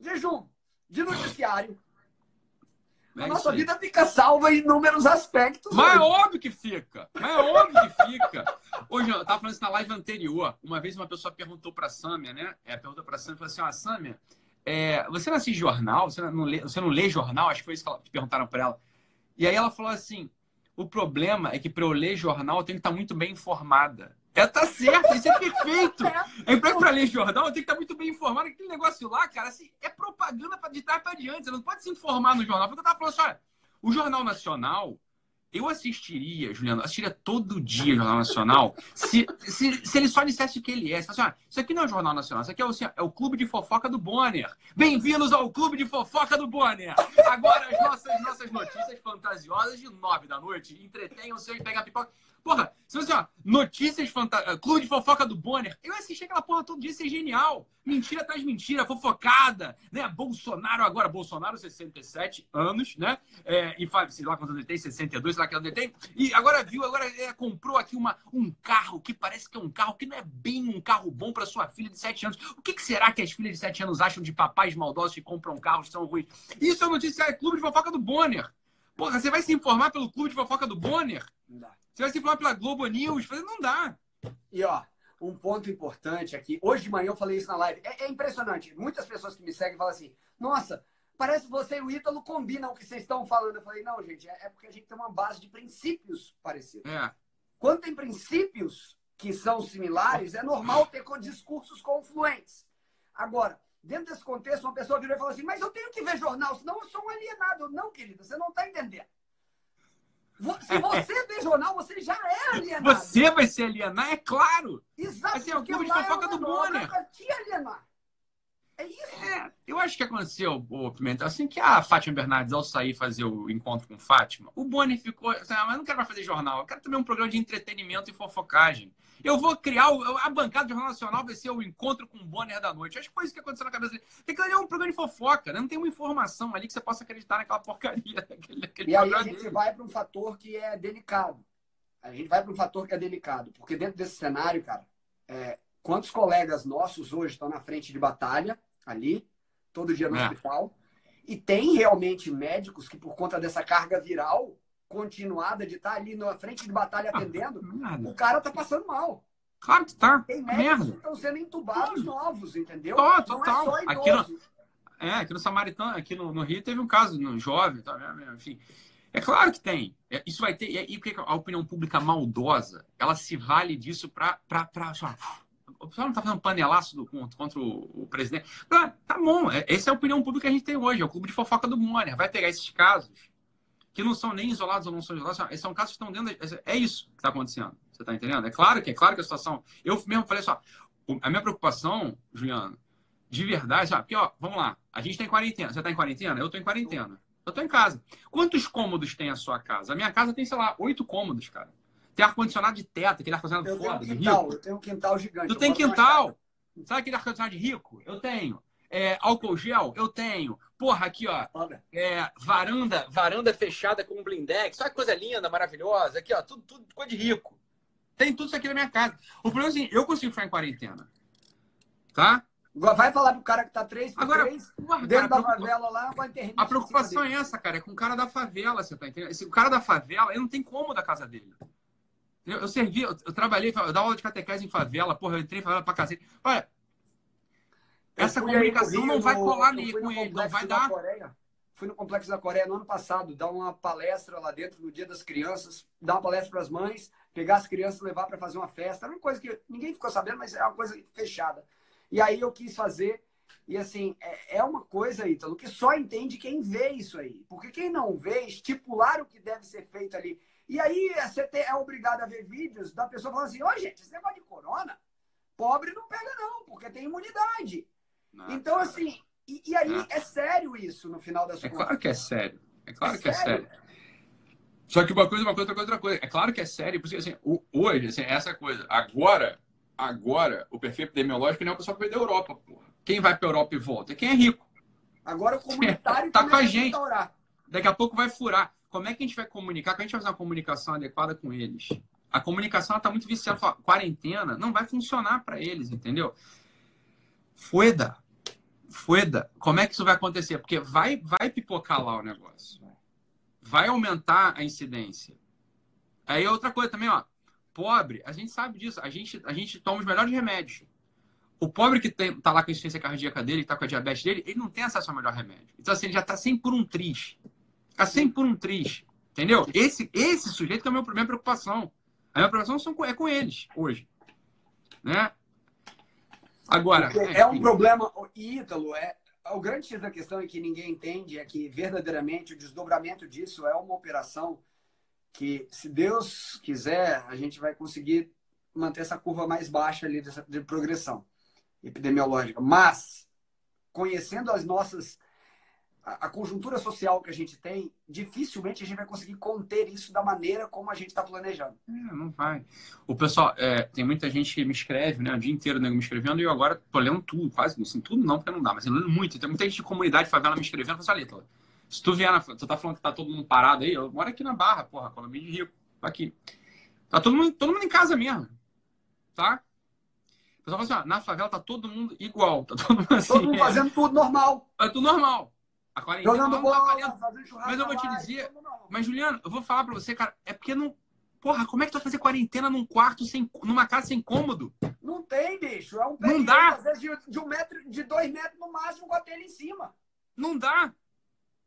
jejum de noticiário, é a nossa vida fica salva em inúmeros aspectos. Mas é óbvio que fica. Mas é óbvio que fica. Hoje, eu estava falando isso na live anterior. Uma vez uma pessoa perguntou para a Sâmia, né? É, perguntou para a Sâmia, falou assim, ah, Sâmia, é, você não assiste jornal? Você não, lê, você não lê jornal? Acho que foi isso que perguntaram para ela. E aí ela falou assim: o problema é que para eu ler jornal eu tenho que estar muito bem informada. É, tá certo, isso é perfeito. (laughs) É para ler jornal, tenho que estar muito bem informado. Aquele negócio lá, cara, assim, é propaganda para de trás para diante. Você não pode se informar no jornal. Porque eu tava falando assim, olha, o Jornal Nacional, eu assistiria, Juliano, assistiria todo dia o Jornal Nacional, se, se, se ele só dissesse o que ele é. Se assim, ah, isso aqui não é o Jornal Nacional, isso aqui é o, assim, é o Clube de Fofoca do Bonner. Bem-vindos ao Clube de Fofoca do Bonner. Agora as nossas, nossas notícias fantasiosas de nove da noite. Entretenham-se e pegar pipoca. Porra, se você, ó, notícias fantásticas. Clube de fofoca do Bonner. Eu assisti aquela porra todo dia, isso é genial. Mentira atrás mentira, fofocada, né? Bolsonaro agora, Bolsonaro, 67 anos, né? É, e sei lá quantos ele tem, 62, sei lá que ele tem. E agora viu, agora é, comprou aqui uma, um carro que parece que é um carro que não é bem um carro bom para sua filha de 7 anos. O que, que, será que as filhas de 7 anos acham de papais maldosos que compram carros são ruins? Isso é notícia, é Clube de fofoca do Bonner. Porra, você vai se informar pelo Clube de fofoca do Bonner? Não dá. Você vai se informar pela Globo News? Não dá. E ó, um ponto importante aqui. Hoje de manhã eu falei isso na live. É, é impressionante. Muitas pessoas que me seguem falam assim: Nossa, parece que você e o Ítalo combinam o que vocês estão falando. Eu falei: Não, gente, é, é porque a gente tem uma base de princípios parecidos. É. Quando tem princípios que são similares, é normal ter discursos confluentes. Agora, dentro desse contexto, uma pessoa virou e falou assim: Mas eu tenho que ver jornal, senão eu sou um alienado. Não, querida, você não está entendendo. Se você vê jornal, você já é alienado. Você vai se alienar, é claro. Exato. Assim, é o clube de fofoca é do Bonner. Pra te alienar. É isso. É, eu acho que aconteceu, o Pimenta, assim que a Fátima Bernardes, ao sair fazer o encontro com Fátima, o Bonner ficou, assim, ah, mas não quero mais fazer jornal, eu quero também um programa de entretenimento e fofocagem. Eu vou criar, o, a bancada do Jornal Nacional vai ser o encontro com o Bonner da noite. Acho que foi isso que aconteceu na cabeça dele. Tem que ter um programa de fofoca, né? não tem uma informação ali que você possa acreditar naquela porcaria. (laughs) Naquele, naquele e aí a gente dele. vai para um fator que é delicado. A gente vai para um fator que é delicado, porque dentro desse cenário, cara, é, quantos colegas nossos hoje estão na frente de batalha ali, todo dia no é. hospital. E tem realmente médicos que, por conta dessa carga viral continuada de estar ali na frente de batalha ah, atendendo, o cara tá passando mal. Claro que tá. Tem médicos que estão sendo entubados novos, entendeu? Total. É aqui no, é, aqui no Samaritano, aqui no, no, Rio teve um caso no jovem, tá, enfim. É claro que tem. É, isso vai ter. E, e a opinião pública maldosa, ela se vale disso para o pessoal não está fazendo panelaço do, contra o, o presidente. Tá bom, é, essa é a opinião pública que a gente tem hoje, é o clube de fofoca do Bonner. Vai pegar esses casos, que não são nem isolados ou não são isolados, são casos que estão dentro. é isso que está acontecendo. Você está entendendo? É claro que é claro que a situação. Eu mesmo falei só, a minha preocupação, Juliano, de verdade, sabe? Porque, ó, vamos lá, a gente tem tá quarentena. Você está em quarentena? Eu estou em quarentena. Eu estou em casa. Quantos cômodos tem a sua casa? A minha casa tem, sei lá, oito cômodos, cara. Tem ar-condicionado de teto, aquele ar-condicionado eu foda. Tenho um quintal, eu tenho um quintal gigante. Tu tem quintal? Sabe aquele ar-condicionado de rico? Eu tenho. É, álcool gel? Eu tenho. Porra, aqui, ó. É, varanda, varanda fechada com um blindex. Olha que coisa linda, maravilhosa. Aqui, ó. Tudo, tudo coisa de rico. Tem tudo isso aqui na minha casa. O problema é assim, eu consigo ficar em quarentena. Tá? Vai falar pro cara que tá três por Agora, três, porra, dentro cara, da favela lá, vai ter A preocupação é essa, cara. É com o cara da favela, você tá entendendo? Esse, o cara da favela, ele não tem como da casa dele. Eu, eu servi, eu, eu, trabalhei, eu dava aula de catequese em favela, porra, eu entrei em favela pra cacete. Olha, essa comunicação não vai colar nem com ele, não vai dar. Coreia, fui no Complexo da Coreia no ano passado, dar uma palestra lá dentro no Dia das Crianças, dar uma palestra para as mães, pegar as crianças e levar para fazer uma festa. Era uma coisa que ninguém ficou sabendo, mas é uma coisa fechada. E aí eu quis fazer. E assim, é, é uma coisa, Ítalo, que só entende quem vê isso aí. Porque quem não vê, estipular o que deve ser feito ali e aí você é obrigado a ver vídeos da pessoa falando assim, ó, oh, gente, esse negócio de corona, pobre não pega não, porque tem imunidade. Não, então, cara. assim, e, e aí não. é sério isso no final das é contas. É claro que é sério. É claro é que sério. é sério. Só que uma coisa, uma coisa, outra coisa, outra coisa. É claro que é sério, porque assim, hoje, assim, essa coisa, agora, agora, o perfil epidemiológico não é o pessoal que veio da Europa, porra. Quem vai para a Europa e volta? Quem é rico. Agora o (laughs) comunitário tá com a gente. Daqui a pouco vai furar. Como é que a gente vai comunicar? Como a gente vai fazer uma comunicação adequada com eles? A comunicação está muito viciada. Fala, quarentena não vai funcionar para eles, entendeu? Fueda. Fueda. Como é que isso vai acontecer? Porque vai, vai pipocar lá o negócio. Vai aumentar a incidência. Aí outra coisa também, ó. Pobre, a gente sabe disso. A gente, a gente toma os melhores remédios. O pobre que tem, tá lá com a insuficiência cardíaca dele, tá com a diabetes dele, ele não tem acesso ao melhor remédio. Então, assim, ele já tá sempre por um triz. Sempre por um triz. Entendeu? Esse, esse sujeito é a minha, minha preocupação. A minha preocupação são, é com eles, hoje. Né? Agora. É, é um problema. Ítalo, é, o grande X da questão é que ninguém entende é que verdadeiramente o desdobramento disso é uma operação que, se Deus quiser, a gente vai conseguir manter essa curva mais baixa ali dessa, de progressão epidemiológica. Mas, conhecendo as nossas a, conjuntura social que a gente tem, dificilmente a gente vai conseguir conter isso da maneira como a gente está planejando. É, não vai. O pessoal, é, tem muita gente que me escreve, né, o dia inteiro né, me escrevendo, e eu agora tô lendo tudo, quase, assim, tudo não, porque não dá, mas eu lendo muito. Tem muita gente de comunidade favela me escrevendo, eu falo assim, se tu vier, na, tu tá falando que tá todo mundo parado aí, eu moro aqui na Barra, porra, Colômbia de Rio, aqui. Tá todo mundo, todo mundo em casa mesmo, tá? O pessoal fala assim, ó, na favela tá todo mundo igual, tá todo mundo assim. Todo mundo fazendo tudo normal. É tudo normal. A quarentena Jogando não bola, tá churrasco. Mas eu vou te dizer. Mas, Juliano, eu vou falar pra você, cara, é porque não. Porra, como é que tu vai fazer quarentena num quarto, sem, numa casa sem cômodo? Não tem, bicho. É um pé não dá. às vezes, de, de, um metro, de dois metros no máximo, com a telha em cima. Não dá.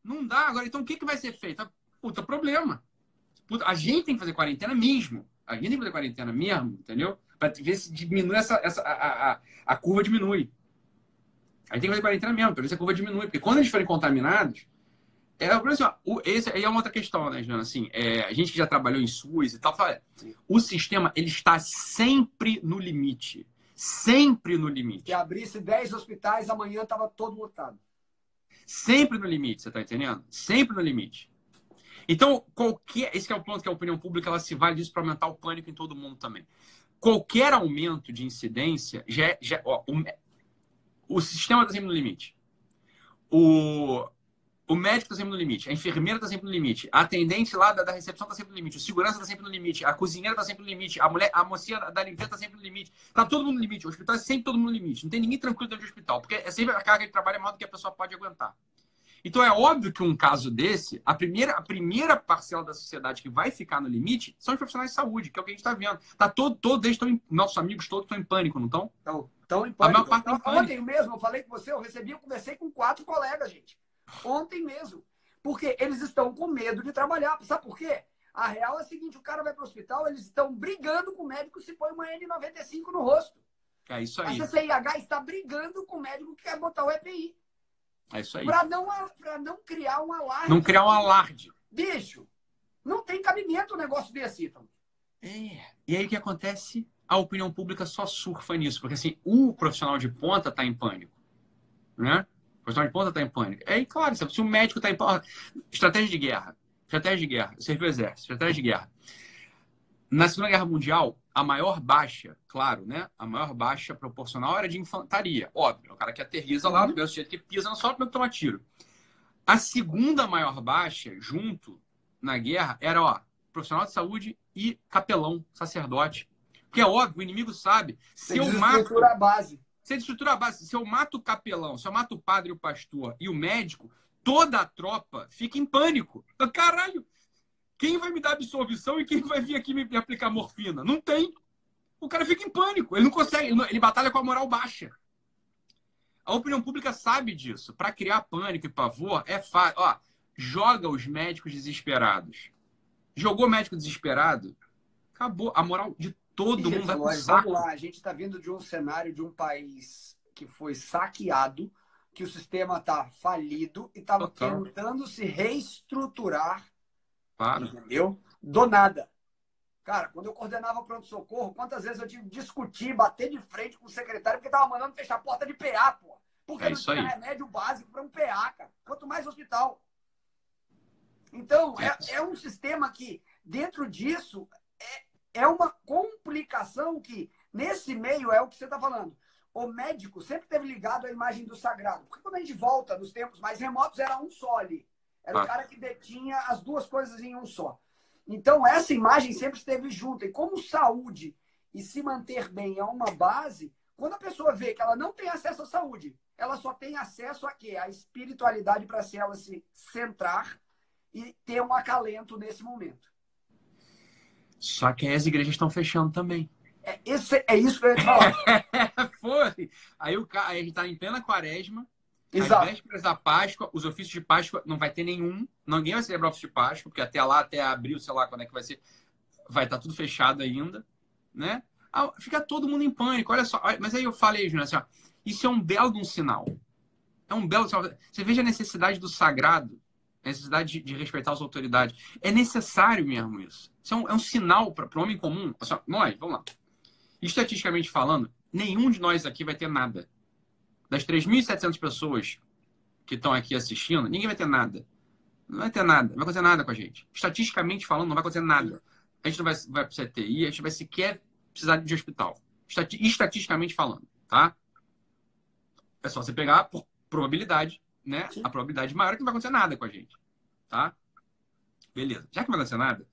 Não dá. Agora, então o que, que vai ser feito? Puta, problema. Puta, a gente tem que fazer quarentena mesmo. A gente tem que fazer quarentena mesmo, entendeu? Pra ver se diminui essa. essa a, a, a curva diminui. Aí tem que fazer quarentena mesmo, para ver se a curva diminui. Porque quando eles forem contaminados, é, assim, ó, o, esse aí é uma outra questão, né, Juliana? Assim, é, a gente que já trabalhou em SUS e tal, fala, o sistema ele está sempre no limite. Sempre no limite. Se abrisse 10 hospitais, amanhã estava todo lotado. Sempre no limite, você está entendendo? Sempre no limite. Então, qualquer. Esse é o ponto que a opinião pública ela se vale disso para aumentar o pânico em todo mundo também. Qualquer aumento de incidência já, é, já ó, o, sistema está sempre no limite. O, o médico está sempre no limite. A enfermeira está sempre no limite. A atendente lá da, da recepção está sempre no limite. O segurança está sempre no limite. A cozinheira está sempre no limite. A mulher, a mocinha da limpeza está sempre no limite. Está todo mundo no limite. O hospital é sempre todo mundo no limite. Não tem ninguém tranquilo dentro do hospital. Porque é sempre a carga de trabalho é maior do que a pessoa pode aguentar. Então é óbvio que um caso desse, a primeira, a primeira parcela da sociedade que vai ficar no limite são os profissionais de saúde, que é o que a gente está vendo. Tá todo, todos eles estão, nossos amigos todos estão em pânico, não estão? Estão. Maior parte então, Ontem mesmo, eu falei com você, eu recebi, eu conversei com quatro colegas, gente. Ontem mesmo. Porque eles estão com medo de trabalhar. Sabe por quê? A real é a seguinte: o cara vai para o hospital, eles estão brigando com o médico se põe uma N95 no rosto. É isso aí. A CCIH está brigando com o médico que quer botar o EPI. É isso aí. Para não, não criar um alarde. Não criar um alarde. Bicho, não tem cabimento um negócio desse, então. É. E aí o que acontece? A opinião pública só surfa nisso, porque assim, o profissional de ponta está em pânico. Né? O profissional de ponta está em pânico. É claro, se o médico está em pânico. Estratégia de guerra. Estratégia de guerra. Serviu exército. Estratégia de guerra. Na Segunda Guerra Mundial, a maior baixa, claro, né? A maior baixa proporcional era de infantaria. Óbvio, o cara que aterriza lá, do mesmo jeito que pisa no solo, toma tiro. A segunda maior baixa, junto na guerra, era ó, profissional de saúde e capelão, sacerdote. Porque é óbvio, o inimigo sabe. Se eu mato. a base. Se estrutura a base, se eu mato o capelão, se eu mato o padre, o pastor e o médico, toda a tropa fica em pânico. Caralho, quem vai me dar absolvição e quem vai vir aqui me aplicar morfina? Não tem. O cara fica em pânico. Ele não consegue. Ele, não, ele batalha com a moral baixa. A opinião pública sabe disso. Para criar pânico e pavor, é fácil. Ó, joga os médicos desesperados. Jogou médico desesperado, acabou. A moral de todo mundo vai pro saco. Vamos lá, a gente está vindo de um cenário de um país que foi saqueado, que o sistema está falido e estava tentando se reestruturar Claro. Entendeu? Do nada. Cara, quando eu coordenava pronto-socorro, quantas vezes eu tive que discutir, bater de frente com o secretário, porque tava mandando fechar a porta de PA, pô. Porque é não tinha aí. remédio básico para um PA, cara. Quanto mais hospital. Então, é, é um sistema que, dentro disso, é, é uma complicação que, nesse meio, é o que você está falando. O médico sempre teve ligado à imagem do sagrado. Porque quando a gente volta nos tempos mais remotos, era um só ali. Era ah. o cara que detinha as duas coisas em um só. Então, essa imagem sempre esteve junto. E como saúde e se manter bem é uma base, quando a pessoa vê que ela não tem acesso à saúde, ela só tem acesso a quê? A espiritualidade para se ela se centrar e ter um acalento nesse momento. Só que as igrejas estão fechando também. É, esse, é isso que eu ia falar. (laughs) Foi. Aí, o, aí a gente está em plena quaresma, Exato. As vésperas da Páscoa, os ofícios de Páscoa, não vai ter nenhum. Ninguém vai celebrar o ofício de Páscoa, porque até lá, até abril, sei lá quando é que vai ser, vai estar tá tudo fechado ainda, né? Ah, fica todo mundo em pânico, olha só. Mas aí eu falei, Júnior, assim, ó, isso é um belo de um sinal. É um belo sinal. Você veja a necessidade do sagrado, a necessidade de, de respeitar as autoridades. É necessário mesmo isso. Isso é um, é um sinal para o homem comum. Assim, nós, vamos lá. Estatisticamente falando, nenhum de nós aqui vai ter nada das 3.700 pessoas que estão aqui assistindo, ninguém vai ter nada. Não vai ter nada. Não vai acontecer nada com a gente. Estatisticamente falando, não vai acontecer nada. A gente não vai, vai precisar TI, a gente vai sequer precisar de hospital. Estatisticamente falando, tá? É só você pegar por probabilidade, né? Sim. A probabilidade maior é que não vai acontecer nada com a gente, tá? Beleza. Já que não vai acontecer nada,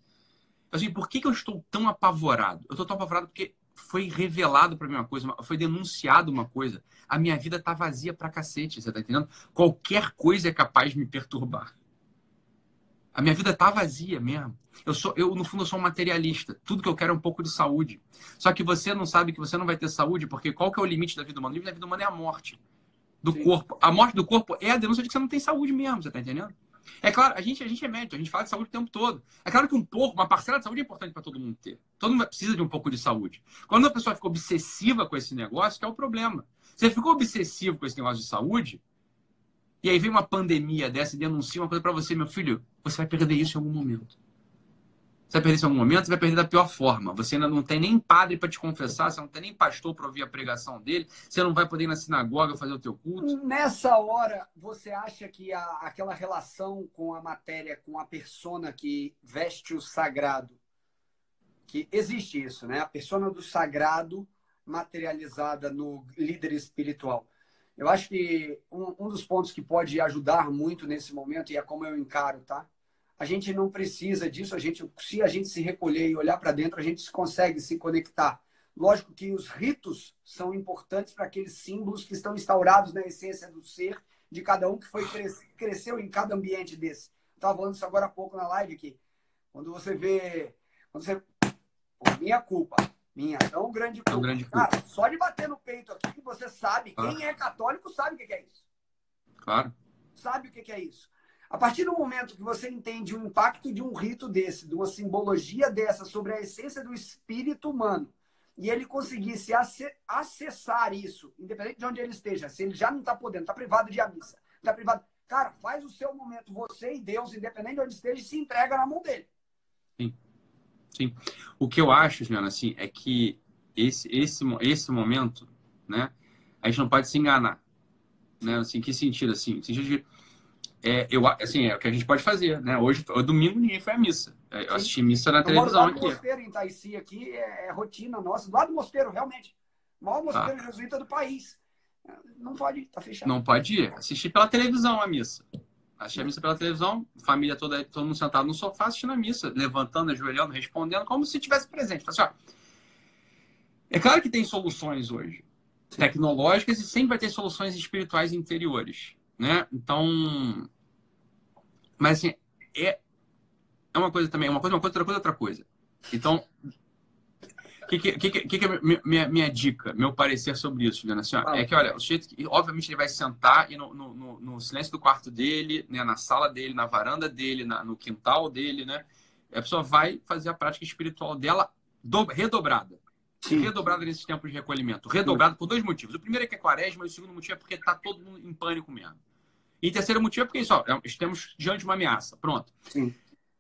assim, por que, que eu estou tão apavorado? Eu estou tão apavorado porque foi revelado para mim uma coisa, foi denunciado uma coisa. A minha vida tá vazia pra cacete, você tá entendendo? Qualquer coisa é capaz de me perturbar. A minha vida tá vazia mesmo. Eu sou, eu no fundo eu sou um materialista. Tudo que eu quero é um pouco de saúde. Só que você não sabe que você não vai ter saúde, porque qual que é o limite da vida humana? O limite da vida humana é a morte do Sim. corpo. A morte do corpo é a denúncia de que você não tem saúde mesmo, você tá entendendo? É claro, a gente, a gente é médico, a gente fala de saúde o tempo todo. É claro que um pouco, uma parcela de saúde é importante para todo mundo ter. Todo mundo precisa de um pouco de saúde. Quando a pessoa fica obsessiva com esse negócio, que é o problema. Você ficou obsessivo com esse negócio de saúde, e aí vem uma pandemia dessa e denuncia uma coisa para você, meu filho, você vai perder isso em algum momento. Você vai perder isso em algum momento, você vai perder da pior forma. Você ainda não tem nem padre para te confessar, você não tem nem pastor para ouvir a pregação dele, você não vai poder ir na sinagoga fazer o teu culto. Nessa hora, você acha que a, aquela relação com a matéria, com a persona que veste o sagrado, que existe isso, né? A persona do sagrado materializada no líder espiritual. Eu acho que um, um dos pontos que pode ajudar muito nesse momento, e é como eu encaro, tá? A gente não precisa disso. A gente, se a gente se recolher e olhar para dentro, a gente consegue se conectar. Lógico que os ritos são importantes para aqueles símbolos que estão instaurados na essência do ser de cada um que foi cresceu em cada ambiente desse. Estava falando isso agora há pouco na live aqui. Quando você vê, quando você, Pô, minha culpa, minha tão grande culpa. Tão grande culpa. Cara, só de bater no peito aqui que você sabe, claro. quem é católico sabe o que é isso. Claro. Sabe o que é isso. A partir do momento que você entende o impacto de um rito desse, de uma simbologia dessa sobre a essência do espírito humano, e ele conseguisse acessar isso, independente de onde ele esteja, se ele já não está podendo, está privado de a missa, está privado. Cara, faz o seu momento, você e Deus, independente de onde esteja, se entrega na mão dele. Sim. Sim. O que eu acho, Juliana, assim, é que esse, esse, esse momento, né, a gente não pode se enganar. Né? Assim, que sentido? Assim, sentido de é, eu, assim, é o que a gente pode fazer, né? Hoje, domingo, ninguém foi à missa. É, eu assisti missa na televisão aqui. O mosteiro em Taici aqui é, é, rotina nossa. Do lado do mosteiro, realmente. O maior mosteiro ah. jesuíta do país. Não pode ir, tá fechado. Não pode ir. Assistir pela televisão a missa. Assisti a missa pela televisão, família toda, todo mundo sentado no sofá assistindo a missa, levantando, ajoelhando, respondendo, como se tivesse presente. Assim, ó, é claro que tem soluções hoje, tecnológicas, e sempre vai ter soluções espirituais interiores né? Então, mas assim, é, é uma coisa também, uma coisa, uma coisa, outra coisa, outra coisa. Então, o que, que, que, que, é minha, minha dica, meu parecer sobre isso, Juliana? Assim, ó, é que, olha, o sujeito, obviamente, ele vai sentar e no, no, no, silêncio do quarto dele, né, na sala dele, na varanda dele, na, no quintal dele, né? A pessoa vai fazer a prática espiritual dela do, redobrada. Sim. Redobrada nesses tempos de recolhimento. Redobrada por dois motivos. O primeiro é que é quaresma, e o segundo motivo é porque está todo mundo em pânico mesmo. E o terceiro motivo é porque só, é, estamos diante de uma ameaça. Pronto. Sim.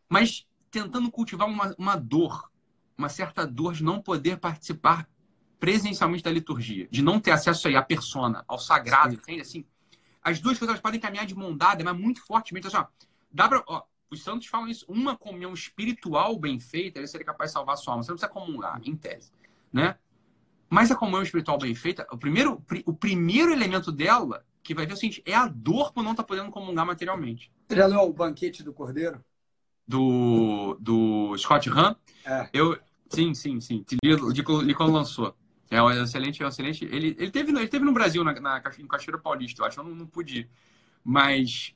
Mas tentando cultivar uma, uma dor, uma certa dor de não poder participar presencialmente da liturgia, de não ter acesso aí à persona, ao sagrado, Sim. entende? Assim, as duas coisas podem caminhar de mão dada, mas muito fortemente. Assim, ó, dá pra, ó, os santos falam isso. Uma comunhão espiritual bem feita, ele seria capaz de salvar a sua alma. Você não precisa comungar, em tese né? Mas a comunhão espiritual bem feita, o primeiro, o primeiro elemento dela, que vai ver o seguinte, é a dor por não estar tá podendo comungar materialmente. Já leu o Banquete do Cordeiro? Do, do Scott Hahn? É. Eu, sim, sim, sim. Li quando lançou. É um excelente, é um excelente. Ele, ele, teve, ele teve no Brasil, na, na, em Cachoeira Paulista, eu acho, eu não, não pude ir. Mas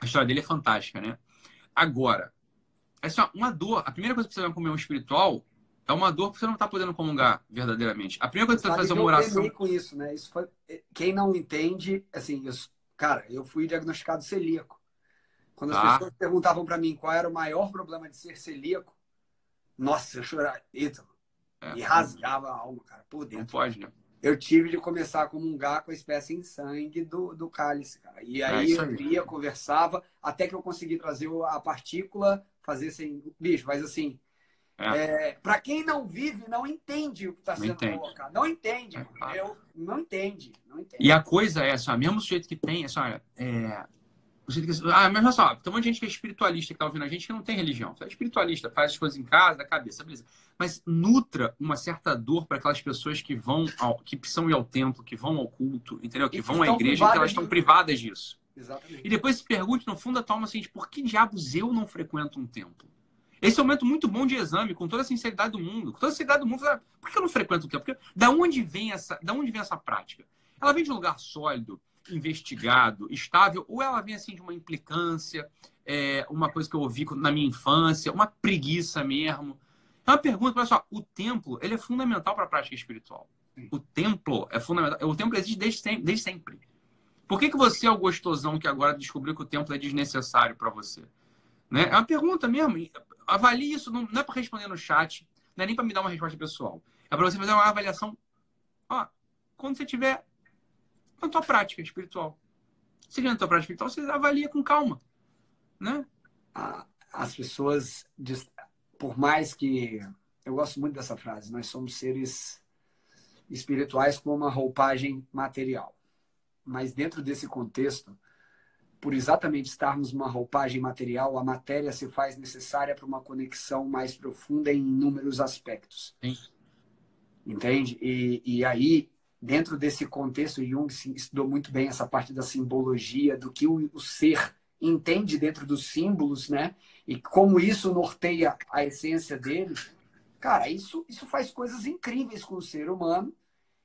a história dele é fantástica, né? Agora, assim, uma dor, a primeira coisa que você vai comer um espiritual é uma dor que você não está podendo comungar verdadeiramente. A primeira coisa que você fazer é uma oração. com isso, né? Isso foi... Quem não entende, assim, Cara, eu fui diagnosticado celíaco. Quando as ah. pessoas perguntavam para mim qual era o maior problema de ser celíaco, nossa, eu chorava. Eita, é, e rasgava a alma, cara, por dentro. Não pode, né? Eu tive de começar a comungar com a espécie em sangue do, do cálice, cara. E é aí, é eu ia, conversava, até que eu consegui trazer a partícula, fazer sem. Bicho, mas assim, é. É, para quem não vive, não entende o que está sendo entende. colocado. Não entende. É, claro. Eu, não entende. Não entende. E a coisa é essa, mesmo jeito que tem, essa, olha, é, ah, mas olha só, tem um monte de gente que é espiritualista que está ouvindo a gente que não tem religião. É espiritualista, faz as coisas em casa, da cabeça, beleza. Mas nutra uma certa dor para aquelas pessoas que vão, ao, que precisam ir ao templo, que vão ao culto, entendeu? Que, vão à igreja, que elas estão privadas disso. Exatamente. E depois se pergunte, no fundo da tua alma, assim, por que diabos eu não frequento um templo? Esse é um momento muito bom de exame, com toda a sinceridade do mundo. Com toda a sinceridade do mundo, por que eu não frequento o templo? Porque da onde vem essa, da onde vem essa prática? Ela vem de um lugar sólido, investigado, estável, ou ela vem assim de uma implicância, é, uma coisa que eu ouvi na minha infância, uma preguiça mesmo. É uma pergunta, olha só, o templo ele é fundamental para a prática espiritual. O templo é fundamental. O templo existe desde sempre. Desde sempre. Por que, que você é o gostosão que agora descobriu que o templo é desnecessário para você? Né? É uma pergunta mesmo. Avalie isso, não, não é para responder no chat, não é nem para me dar uma resposta pessoal. É para você fazer uma avaliação. Ó, quando você tiver na tua prática espiritual. Se na tua prática espiritual, você avalia com calma. Né? As pessoas, por mais que. Eu gosto muito dessa frase, nós somos seres espirituais com uma roupagem material. Mas dentro desse contexto, por exatamente estarmos numa roupagem material, a matéria se faz necessária para uma conexão mais profunda em inúmeros aspectos. Sim. Entende? E, e aí dentro desse contexto, Jung estudou muito bem essa parte da simbologia, do que o, o, ser entende dentro dos símbolos, né? E como isso norteia a essência dele. Cara, isso, isso faz coisas incríveis com o ser humano.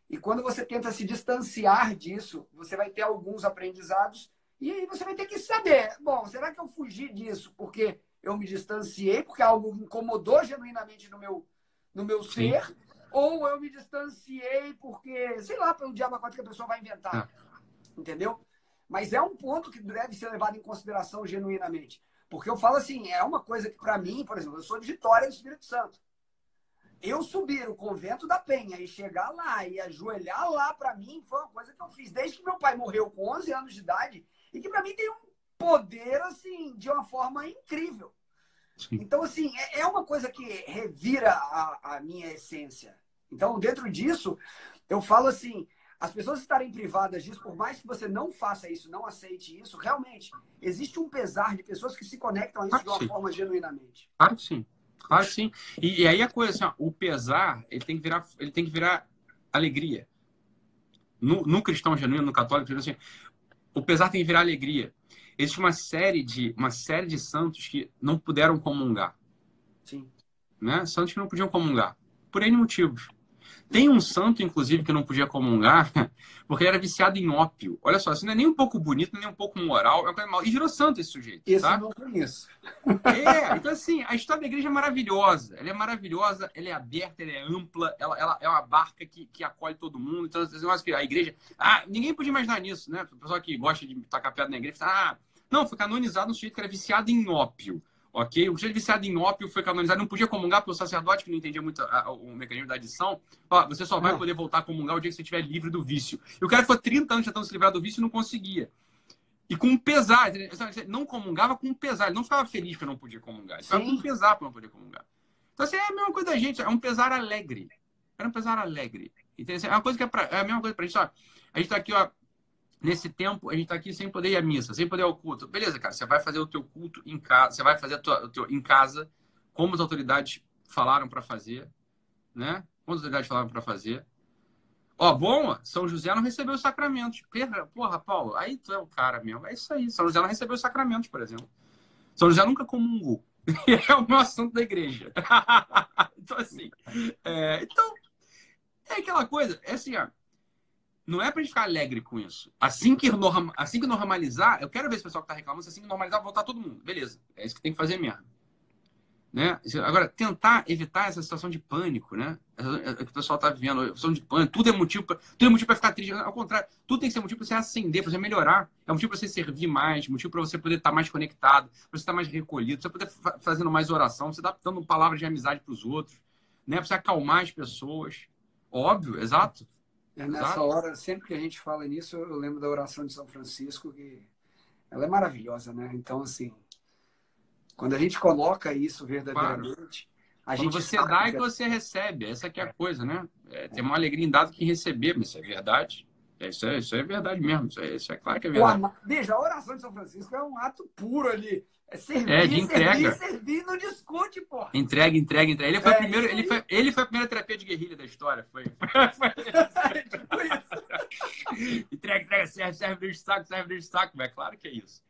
E quando você tenta se distanciar disso, você vai ter alguns aprendizados e aí você vai ter que saber, bom, será que eu fugi disso porque eu me distanciei, porque algo incomodou genuinamente no meu, no meu ser? ou eu me distanciei porque, sei lá, pelo diabo a que a pessoa vai inventar. É. Entendeu? Mas é um ponto que deve ser levado em consideração genuinamente. Porque eu falo assim, é uma coisa que para mim, por exemplo, eu sou de Vitória do Espírito Santo. Eu subir o convento da Penha e chegar lá e ajoelhar lá, para mim, foi uma coisa que eu fiz desde que meu pai morreu com 11 anos de idade e que para mim tem um poder, assim, de uma forma incrível. Sim. Então, assim, é, é uma coisa que revira a, a minha essência. Então, dentro disso, eu falo assim, as pessoas estarem privadas disso, por mais que você não faça isso, não aceite isso, realmente, existe um pesar de pessoas que se conectam a isso claro de uma sim. forma genuinamente. Claro que sim. Claro que sim. E, e aí a coisa assim, ó, o pesar, ele tem que virar, ele tem que virar alegria. No, no cristão genuíno, no católico, assim, o pesar tem que virar alegria existe uma série de uma série de santos que não puderam comungar. Sim. Né? Santos que não podiam comungar por N motivos. Tem um santo, inclusive, que não podia comungar, (laughs) porque ele era viciado em ópio. Olha só, isso não é nem um pouco bonito, nem um pouco moral, é mal. E virou santo esse sujeito. Esse tá? eu não conheço. (laughs) É, então assim, a história da igreja é maravilhosa. Ela é maravilhosa, ela é aberta, ela é ampla, ela, ela é uma barca que, que acolhe todo mundo. Então, que a igreja. Ah, ninguém podia imaginar nisso, né? O pessoal que gosta de tacar pedra na igreja, ah, não, foi canonizado no sujeito que era viciado em ópio. Ok? O sujeito viciado em ópio foi canonizado, não podia comungar porque o sacerdote, que não entendia muito a, a, o mecanismo da adição, ó, você só vai poder voltar a comungar o dia que você estiver livre do vício. E o cara ficou 30 anos tentando se livrar do vício e não conseguia. E com pesar, não comungava com pesar, ele não ficava feliz porque não podia comungar, ele ficava com pesar porque não podia comungar. Então, assim, é a mesma coisa da gente, é um pesar alegre. Era um pesar alegre. Entendeu? É uma coisa que é, pra, é a mesma coisa pra gente, ó. A gente tá aqui, ó, nesse tempo, a gente está aqui sem poder ir à missa, sem poder ir ao culto. Beleza, cara, você vai fazer o teu culto em casa, você vai fazer tua, o teu, em casa, como as autoridades falaram para fazer, né? Como as autoridades falaram para fazer. Ó, bom, São José não recebeu os sacramentos. Porra, Paulo, aí tu é o cara mesmo. É isso aí. São José não recebeu os sacramentos, por exemplo. São José nunca comungou. (laughs) é o meu assunto da igreja. (laughs) então, assim. É, então, é aquela coisa. É assim, ó não é pra gente ficar alegre com isso. Assim que, norma, assim que normalizar, eu quero ver esse pessoal que tá reclamando, assim que normalizar, voltar todo mundo. Beleza, é isso que tem que fazer mesmo. Né? Agora, tentar evitar essa situação de pânico, né? é, é que o pessoal está vivendo. de pânico, tudo é motivo para tudo é motivo para ficar triste. Ao contrário, tudo tem que ser motivo para você ascender, para você melhorar. É motivo para você servir mais, motivo para você poder estar tá mais conectado, para você estar tá mais recolhido, para você poder fazendo mais oração, você está dando palavras de amizade para os outros, né? Para você acalmar as pessoas. Óbvio, exato. É nessa exato. hora, sempre que a gente fala nisso, eu lembro da oração de São Francisco, que ela é maravilhosa, né? Então, assim, quando a gente coloca isso verdadeiramente. A Quando você dá é que você recebe. Essa que é a coisa, né? É, tem uma alegria em dado que receber, mas isso é verdade. É, isso, é, isso é verdade mesmo. Isso é, isso é claro que é verdade. Veja, a oração de São Francisco é um ato puro ali. É servir, é, de entrega. servir, servir, não discute, pô. Entrega, entrega, entrega. Ele foi, é, primeiro, ele, foi, ele foi a primeira terapia de guerrilha da história. Foi, foi, (laughs) isso. (laughs) entrega, entrega, serve, serve de saco, serve de saco. É claro que é isso.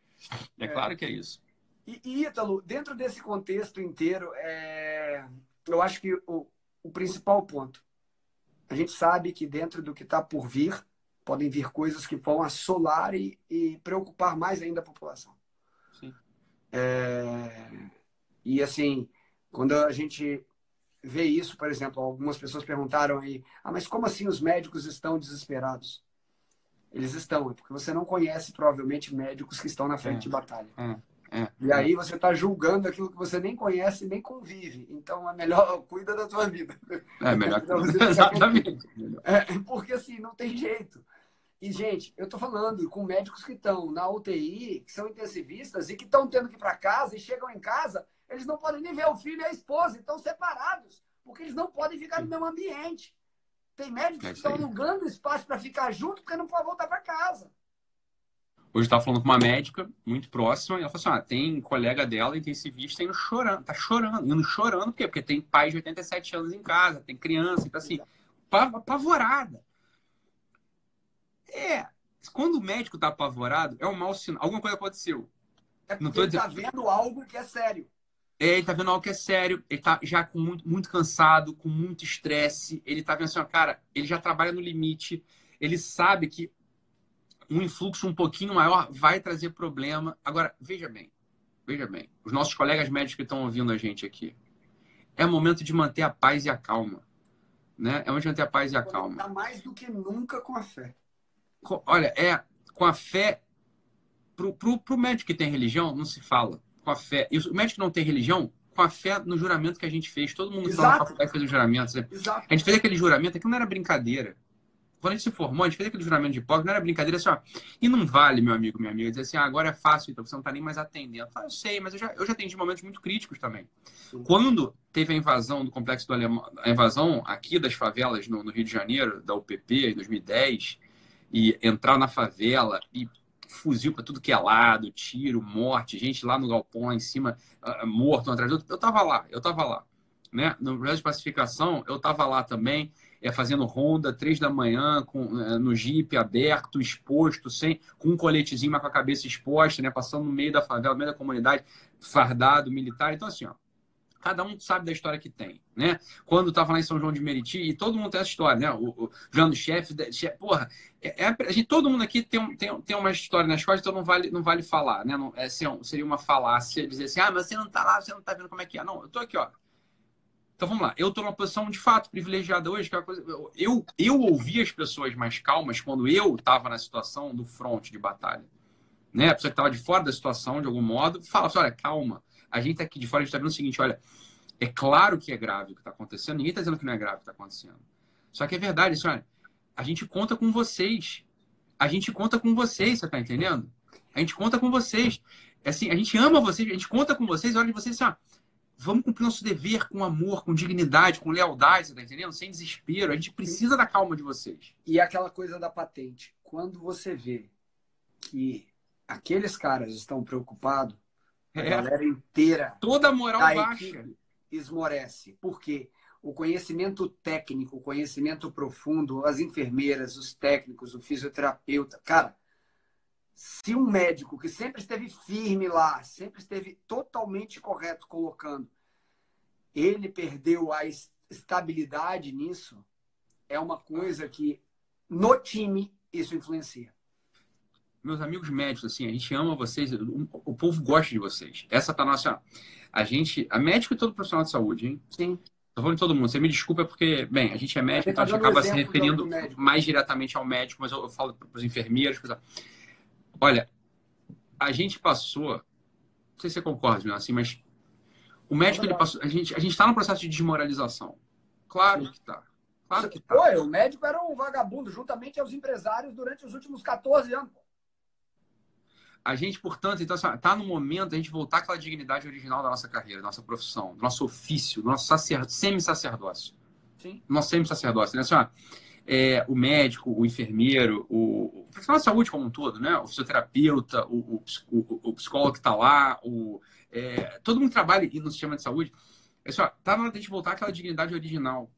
É, é. claro que é isso. E, e Ítalo, dentro desse contexto inteiro, é... eu acho que o, o principal ponto, a gente sabe que dentro do que está por vir, podem vir coisas que vão assolar e, e preocupar mais ainda a população. É... E assim, quando a gente vê isso, por exemplo, algumas pessoas perguntaram aí, ah, mas como assim os médicos estão desesperados? Eles estão, é porque você não conhece provavelmente médicos que estão na frente é. de batalha. É. É, e aí você está julgando aquilo que você nem conhece nem convive. Então é melhor (laughs) cuida da tua vida. É melhor então, (laughs) Exatamente. É, porque assim, não tem jeito. E, gente, eu estou falando com médicos que estão na UTI, que são intensivistas e que estão tendo que ir para casa e chegam em casa, eles não podem nem ver o filho e a esposa, estão separados, porque eles não podem ficar no mesmo ambiente. Tem médicos é que estão alugando espaço para ficar junto porque não podem voltar para casa. Hoje eu estava falando com uma médica muito próxima e ela falou assim: ah, tem colega dela intensivista indo chorando, tá chorando, indo chorando, por quê? Porque tem pai de 87 anos em casa, tem criança, então assim, apavorada. É, quando o médico está apavorado, é um mau sinal, alguma coisa aconteceu. É porque Não tô ele está vendo algo que é sério. É, ele tá vendo algo que é sério, ele tá já com muito, muito cansado, com muito estresse, ele tá vendo assim, ó, cara, ele já trabalha no limite, ele sabe que um influxo um pouquinho maior vai trazer problema. Agora, veja bem, veja bem, os nossos colegas médicos que estão ouvindo a gente aqui, é momento de manter a paz e a calma. Né? É momento de manter a paz e a calma. mais do que nunca com a fé. Olha, é com a fé. Pro, pro, pro médico que tem religião, não se fala. Com a fé. E o médico que não tem religião, com a fé no juramento que a gente fez. Todo mundo que estava na faculdade fez o juramento. Exato. A gente fez aquele juramento, aquilo não era brincadeira quando a gente se formou, a gente fez aquele juramento de hipócrita, não era brincadeira assim, ó. E não vale, meu amigo, minha amiga, dizer assim, ah, agora é fácil, então você não está nem mais atendendo. Eu, falo, eu sei, mas eu já, eu já atendi momentos muito críticos também. Sim. Quando teve a invasão do complexo do Alemão, a invasão aqui das favelas no, no Rio de Janeiro, da UPP, em 2010, e entrar na favela e fuzil para tudo que é lado, tiro, morte, gente lá no galpão, lá em cima, uh, morto, um atrás do outro. Eu tava lá, eu tava lá. Né? No processo de pacificação, eu tava lá também é, fazendo ronda, três da manhã, com, é, no jipe aberto, exposto, sem, com um coletezinho, mas com a cabeça exposta, né, passando no meio da favela, no meio da comunidade, fardado, militar. Então, assim, ó, cada um sabe da história que tem, né? Quando estava lá em São João de Meriti, e todo mundo tem essa história, né? O, o do chefe, chef, porra, é, é, a gente, todo mundo aqui tem, tem, tem uma história nas costas, então não vale, não vale falar, né? Não, é, seria uma falácia dizer assim, ah, mas você não está lá, você não está vendo como é que é. Não, eu estou aqui, ó. Então vamos lá, eu estou numa posição de fato privilegiada hoje, que é coisa. Eu, eu ouvi as pessoas mais calmas quando eu estava na situação do front de batalha. Né? A pessoa que estava de fora da situação, de algum modo, fala assim: olha, calma, a gente está aqui de fora, está vendo o seguinte: olha, é claro que é grave o que está acontecendo, ninguém está dizendo que não é grave o que está acontecendo. Só que é verdade, assim, olha, a gente conta com vocês. A gente conta com vocês, você está entendendo? A gente conta com vocês. Assim, a gente ama vocês, a gente conta com vocês, olha vocês assim, ó, vamos cumprir nosso dever com amor, com dignidade, com lealdade, você tá entendendo? Sem desespero. A gente precisa da calma de vocês. E aquela coisa da patente. Quando você vê que aqueles caras estão preocupados, a é. galera inteira. Toda a moral baixa. Esmorece. Por quê? O conhecimento técnico, o conhecimento profundo, as enfermeiras, os técnicos, o fisioterapeuta. Cara, se um médico que sempre esteve firme lá, sempre esteve totalmente correto colocando, ele perdeu a estabilidade nisso, é uma coisa que no time isso influencia. Meus amigos médicos, assim, a gente ama vocês, o povo gosta de vocês. Essa tá nossa. A gente, a médico e todo profissional de saúde, hein? Sim. Tô falando de todo mundo. Você me desculpa porque, bem, a gente é médico, então a gente acaba se referindo mais diretamente ao médico, mas eu, eu falo para os enfermeiros. Olha, a gente passou, não sei se você concorda, assim, mas o médico, ele passou, a gente a está num processo de desmoralização. Claro Sim. que está. Claro que tá. O médico era um vagabundo, juntamente aos empresários, durante os últimos 14 anos. A gente, portanto, então, assim, tá no momento a gente voltar àquela dignidade original da nossa carreira, da nossa profissão, do nosso ofício, do nosso sacer... semi-sacerdócio. Sim. Nosso semi-sacerdócio. Né? Assim, ó, é, o médico, o enfermeiro, o, o profissional de saúde como um todo, né? o fisioterapeuta, o, o, o psicólogo que está lá, o, é, todo mundo trabalha no sistema de saúde. É só, tá na hora de a gente voltar àquela dignidade original.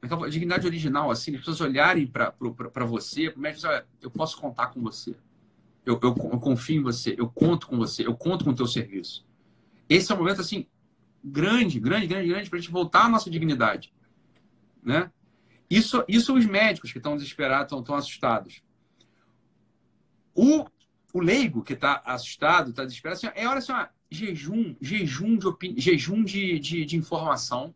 Aquela dignidade original, assim, as pessoas olharem para você, para o médico, olha, eu posso contar com você. Eu, eu, eu, confio em você, eu conto com você, eu conto com o teu serviço. Esse é um momento, assim, grande, grande, grande, grande, para a gente voltar à nossa dignidade. Né? Isso, isso os médicos que estão desesperados, estão, assustados. O, o leigo que está assustado, está desesperado, assim, é hora assim, ó, jejum, jejum de opini... jejum de, de, de, informação.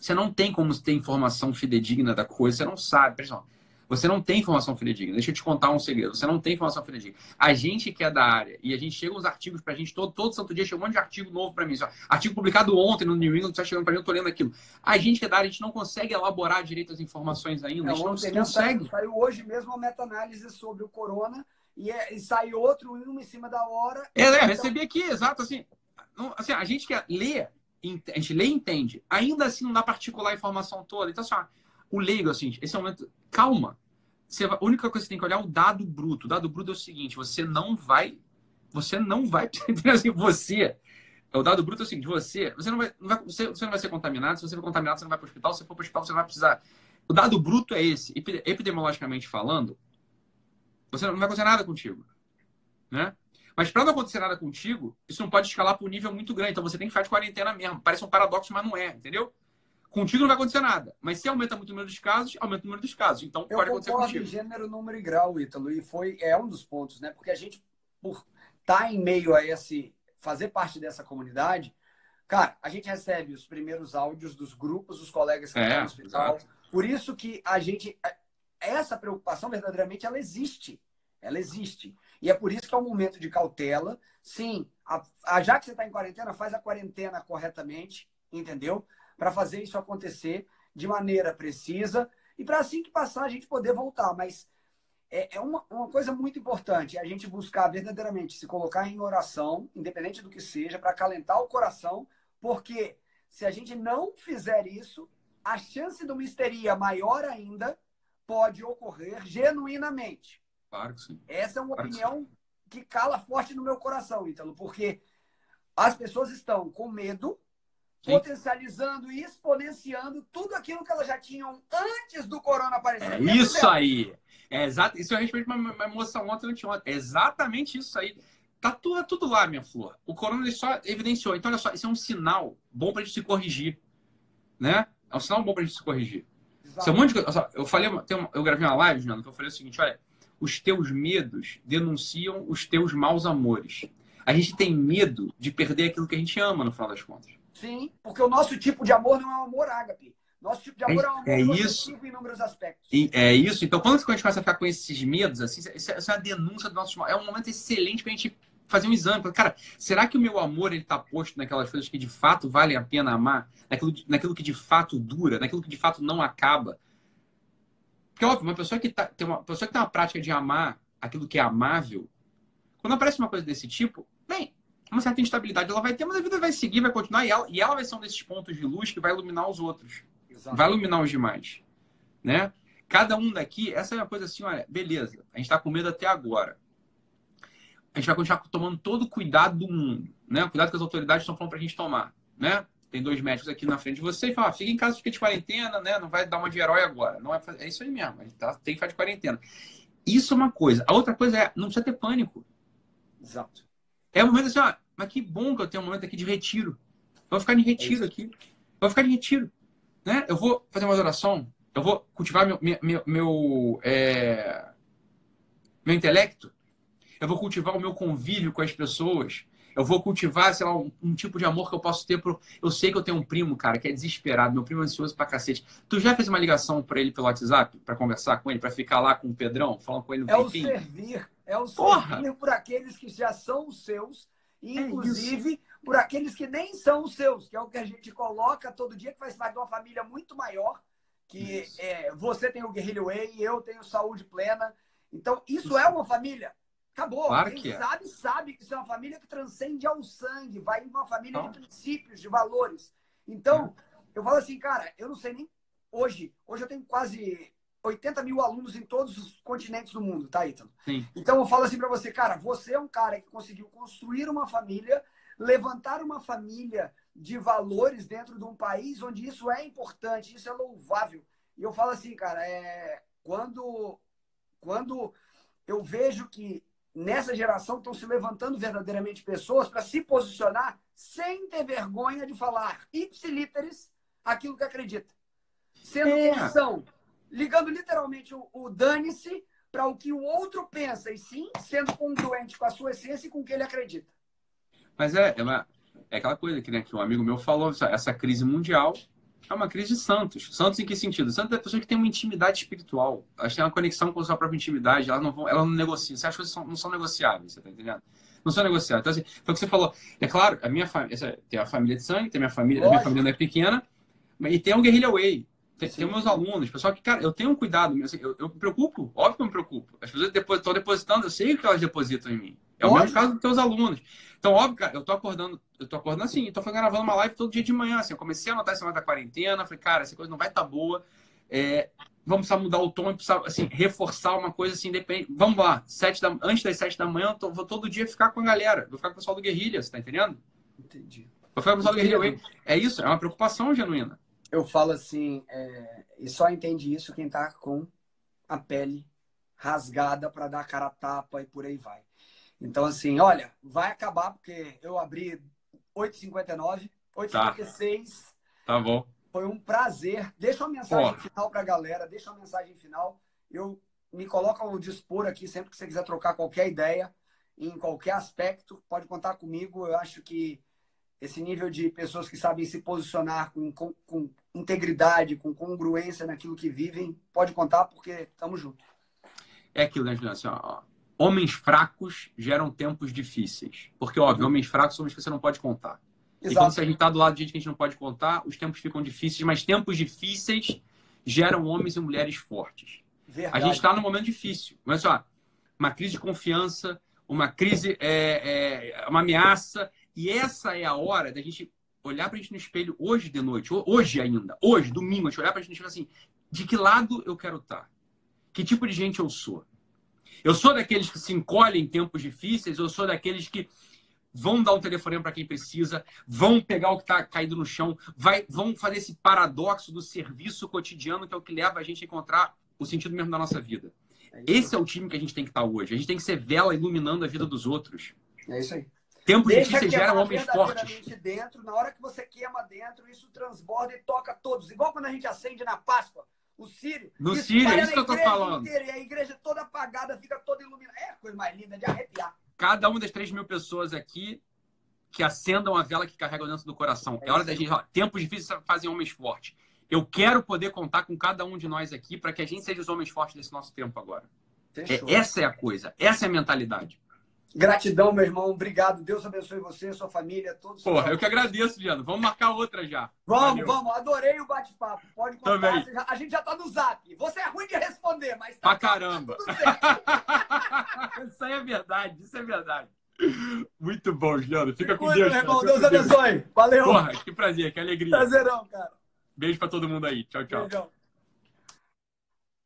Você não tem como ter informação fidedigna da coisa, você não sabe. Pessoal, você não tem informação fidedigna. Deixa eu te contar um segredo. Você não tem informação fidedigna. A gente que é da área, e a gente chega uns artigos pra gente, todo, todo santo dia chega um monte de artigo novo pra mim. Só. Artigo publicado ontem no New England, tá chegando pra mim, eu tô lendo aquilo. A gente que é da área, a gente não consegue elaborar direito as informações ainda. É, a gente não, não consegue. Saiu hoje mesmo uma meta-análise sobre o corona e, é, e sai outro, um em cima da hora. É, é então... recebi aqui, exato, assim. Não, assim, a gente que lê, a gente lê e entende. Ainda assim não dá para articular a informação toda. Então, assim, ó, o leigo, assim, esse momento. Calma. Você, a única coisa que você tem que olhar é o dado bruto. O dado bruto é o seguinte: você não vai. Você não vai. (laughs) assim, você. O dado bruto é o seguinte: você, você, não vai, não vai, você, você não vai ser contaminado. Se você for contaminado, você não vai para o hospital. Se for para o hospital, você não vai precisar. O dado bruto é esse. Epidemiologicamente falando, você não vai acontecer nada contigo. Né? Mas para não acontecer nada contigo, isso não pode escalar para um nível muito grande. Então você tem que ficar de quarentena mesmo. Parece um paradoxo, mas não é, entendeu? Contigo não vai acontecer nada. Mas se aumenta muito o número dos casos, aumenta o número dos casos. Então Eu pode acontecer contigo. gênero, número e grau, Ítalo. E foi, é um dos pontos, né? Porque a gente, por estar tá em meio a esse, fazer parte dessa comunidade, cara, a gente recebe os primeiros áudios dos grupos, dos colegas que é, estão no hospital. Exato. Por isso que a gente, essa preocupação verdadeiramente, ela existe. Ela existe. E é por isso que é um momento de cautela. Sim, a, a, já que você está em quarentena, faz a quarentena corretamente, entendeu? Para fazer isso acontecer de maneira precisa e para assim que passar a gente poder voltar. Mas é, é uma, uma coisa muito importante a gente buscar verdadeiramente se colocar em oração, independente do que seja, para acalentar o coração, porque se a gente não fizer isso, a chance do misteria maior ainda pode ocorrer genuinamente. Claro que sim. Essa é uma claro opinião que, que cala forte no meu coração, Ítalo, porque as pessoas estão com medo. Potencializando e exponenciando tudo aquilo que elas já tinham antes do corona aparecer. É isso aí. É exato. Isso a respeito uma, uma moça ontem, ontem. É exatamente isso aí. Tá tudo, tudo lá, minha flor. O corona só evidenciou. Então, olha só, isso é um sinal bom para a gente se corrigir. Né? É um sinal bom para a gente se corrigir. Exato. É um monte de, eu falei, eu gravei uma live, Juliana, que eu falei o seguinte: olha, os teus medos denunciam os teus maus amores. A gente tem medo de perder aquilo que a gente ama, no final das contas. Sim, porque o nosso tipo de amor não é um amor ágape. Nosso tipo de amor é, um amor é isso. em inúmeros aspectos. E é isso. Então, quando a gente começa a ficar com esses medos, assim, isso é, uma denúncia do nosso É um momento excelente para a gente fazer um exame. Cara, será que o meu amor ele está posto naquelas coisas que de fato valem a pena amar? Naquilo, naquilo que de fato dura? Naquilo que de fato não acaba? Porque, óbvio, uma pessoa que tá, tem uma pessoa que tem uma prática de amar aquilo que é amável, quando aparece uma coisa desse tipo, uma certa instabilidade ela vai ter, mas a vida vai seguir, vai continuar, e ela, e ela vai ser um desses pontos de luz que vai iluminar os outros. Exato. Vai iluminar os demais. Né? Cada um daqui, essa é uma coisa assim, olha, beleza, a gente está com medo até agora. A gente vai continuar tomando todo o cuidado do mundo, né? O cuidado que as autoridades estão falando para a gente tomar, né? Tem dois médicos aqui na frente de você e fala, ah, fica em casa, fica de quarentena, né? Não vai dar uma de herói agora. Não é, é isso aí mesmo, a gente tá, tem que ficar de quarentena. Isso é uma coisa. A outra coisa é, não precisa ter pânico. Exato. É um momento assim, ó, mas que bom que eu tenho um momento aqui de retiro. Eu vou ficar em retiro é aqui. Eu vou ficar em retiro. Né? Eu vou fazer uma oração. Eu vou cultivar meu, meu, meu, é... meu intelecto. Eu vou cultivar o meu convívio com as pessoas. Eu vou cultivar, sei lá, um, um, tipo de amor que eu posso ter por. Eu sei que eu tenho um primo, cara, que é desesperado, meu primo é ansioso pra cacete. Tu já fez uma ligação pra ele pelo WhatsApp, pra conversar com ele, pra ficar lá com o Pedrão, falando com ele no É o servir. É o servir por aqueles que já são os seus, e, é inclusive é por aqueles que nem são os seus, que é o que a gente coloca todo dia, que faz parte de uma família muito maior, que é, você tem o Guerrilha Way, eu tenho saúde plena. Então, isso, isso. é uma família. Acabou. Claro Quem é. sabe, sabe que isso é uma família que transcende ao sangue, vai em uma família de princípios, de valores. Então, é. eu falo assim, cara, eu não sei nem hoje. Hoje eu tenho quase 80 mil alunos em todos os continentes do mundo, tá, Ítalo? Sim. Então eu falo assim para você, cara, você é um cara que conseguiu construir uma família, levantar uma família de valores dentro de um país onde isso é importante, isso é louvável. E eu falo assim, cara, é quando quando eu vejo que nessa geração estão se levantando verdadeiramente pessoas para se posicionar sem ter vergonha de falar ipsilíteres aquilo que acredita. Sendo é. que são, ligando literalmente o, o dane-se para o que o outro pensa, e sim sendo congruente com a sua essência e com o que ele acredita. Mas é, é, uma, é aquela coisa que, né, que um amigo meu falou, essa crise mundial é uma crise de santos. Santos em que sentido? Santos é pessoa que tem uma intimidade espiritual. Elas têm uma conexão com a sua própria intimidade. Elas não, vão, elas não negociam. As coisas não são negociáveis, você tá entendendo? Não são negociáveis. Então, assim, foi o que você falou. É claro, a minha família, tem a família de sangue, tem a minha família, a minha família não é pequena, e tem o Guerrilha Way. Tem, tem meus alunos, pessoal que, cara, eu tenho um cuidado, assim, eu, eu me preocupo, óbvio que eu me preocupo. As pessoas estão depositando, eu sei que elas depositam em mim. É o mesmo caso dos teus alunos. Então, óbvio, cara, eu tô acordando, eu tô acordando assim, então foi gravando uma live todo dia de manhã, assim, eu comecei a anotar esse da quarentena, falei, cara, essa coisa não vai estar tá boa, é, vamos precisar mudar o tom, precisar, assim, reforçar uma coisa assim, depende, vamos lá, sete da, antes das sete da manhã, tô, vou todo dia ficar com a galera, vou ficar com o pessoal do Guerrilha, você tá entendendo? Entendi. Vou ficar com o pessoal do Guerrilha, é isso, é uma preocupação genuína. Eu falo assim, é, e só entende isso quem tá com a pele rasgada para dar cara a tapa e por aí vai. Então, assim, olha, vai acabar porque eu abri 8h59, 8h56. Tá. tá bom. Foi um prazer. Deixa uma mensagem Pô. final para a galera, deixa uma mensagem final. Eu me coloco ao dispor aqui sempre que você quiser trocar qualquer ideia, em qualquer aspecto, pode contar comigo. Eu acho que esse nível de pessoas que sabem se posicionar com, com, com integridade, com congruência naquilo que vivem, pode contar porque estamos juntos. É aquilo, né, Juliana? Assim, ó, homens fracos geram tempos difíceis. Porque, óbvio, homens fracos são os que você não pode contar. Exato. E quando a gente está do lado de gente que a gente não pode contar, os tempos ficam difíceis, mas tempos difíceis geram homens e mulheres fortes. Verdade. A gente está num momento difícil. Mas, ó, uma crise de confiança, uma crise, é, é, uma ameaça. E essa é a hora da gente olhar para a gente no espelho hoje de noite, hoje ainda, hoje, domingo, a gente olhar para a gente e falar assim, de que lado eu quero estar? Tá? Que tipo de gente eu sou? Eu sou daqueles que se encolhem em tempos difíceis, eu sou daqueles que vão dar um telefonema para quem precisa, vão pegar o que está caído no chão, vai, vão fazer esse paradoxo do serviço cotidiano que é o que leva a gente a encontrar o sentido mesmo da nossa vida. É esse é o time que a gente tem que estar tá hoje. A gente tem que ser vela iluminando a vida dos outros. É isso aí. Tempos Deixa difíceis geram homens fortes. dentro, na hora que você queima dentro, isso transborda e toca todos. Igual quando a gente acende na Páscoa o Sírio. No Sírio, é isso que eu tô falando. Inteira, e a igreja toda apagada, fica toda iluminada. É a coisa mais linda de arrepiar. Cada uma das 3 mil pessoas aqui que acendam a vela que carregam dentro do coração. É, é hora da gente. Tempos difíceis fazem homens fortes. Eu quero poder contar com cada um de nós aqui para que a gente seja os homens fortes desse nosso tempo agora. É, essa é a coisa, essa é a mentalidade. Gratidão, meu irmão. Obrigado. Deus abençoe você, sua família, todos. Porra, eu que agradeço, Diano. Vamos marcar outra já. Vamos, Valeu. vamos. Adorei o bate-papo. Pode contar. Também. Já, a gente já tá no zap. Você é ruim de responder, mas tá. Pra caramba. Tá (laughs) isso aí é verdade. Isso é verdade. Muito bom, Juliano. Fica com Deus. Meu irmão. Deus abençoe. Valeu. Porra, que prazer, que alegria. Prazerão, cara. Beijo pra todo mundo aí. Tchau, tchau. Beijão.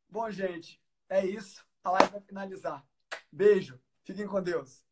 Bom, gente, é isso. A live vai finalizar. Beijo. Fiquem com Deus.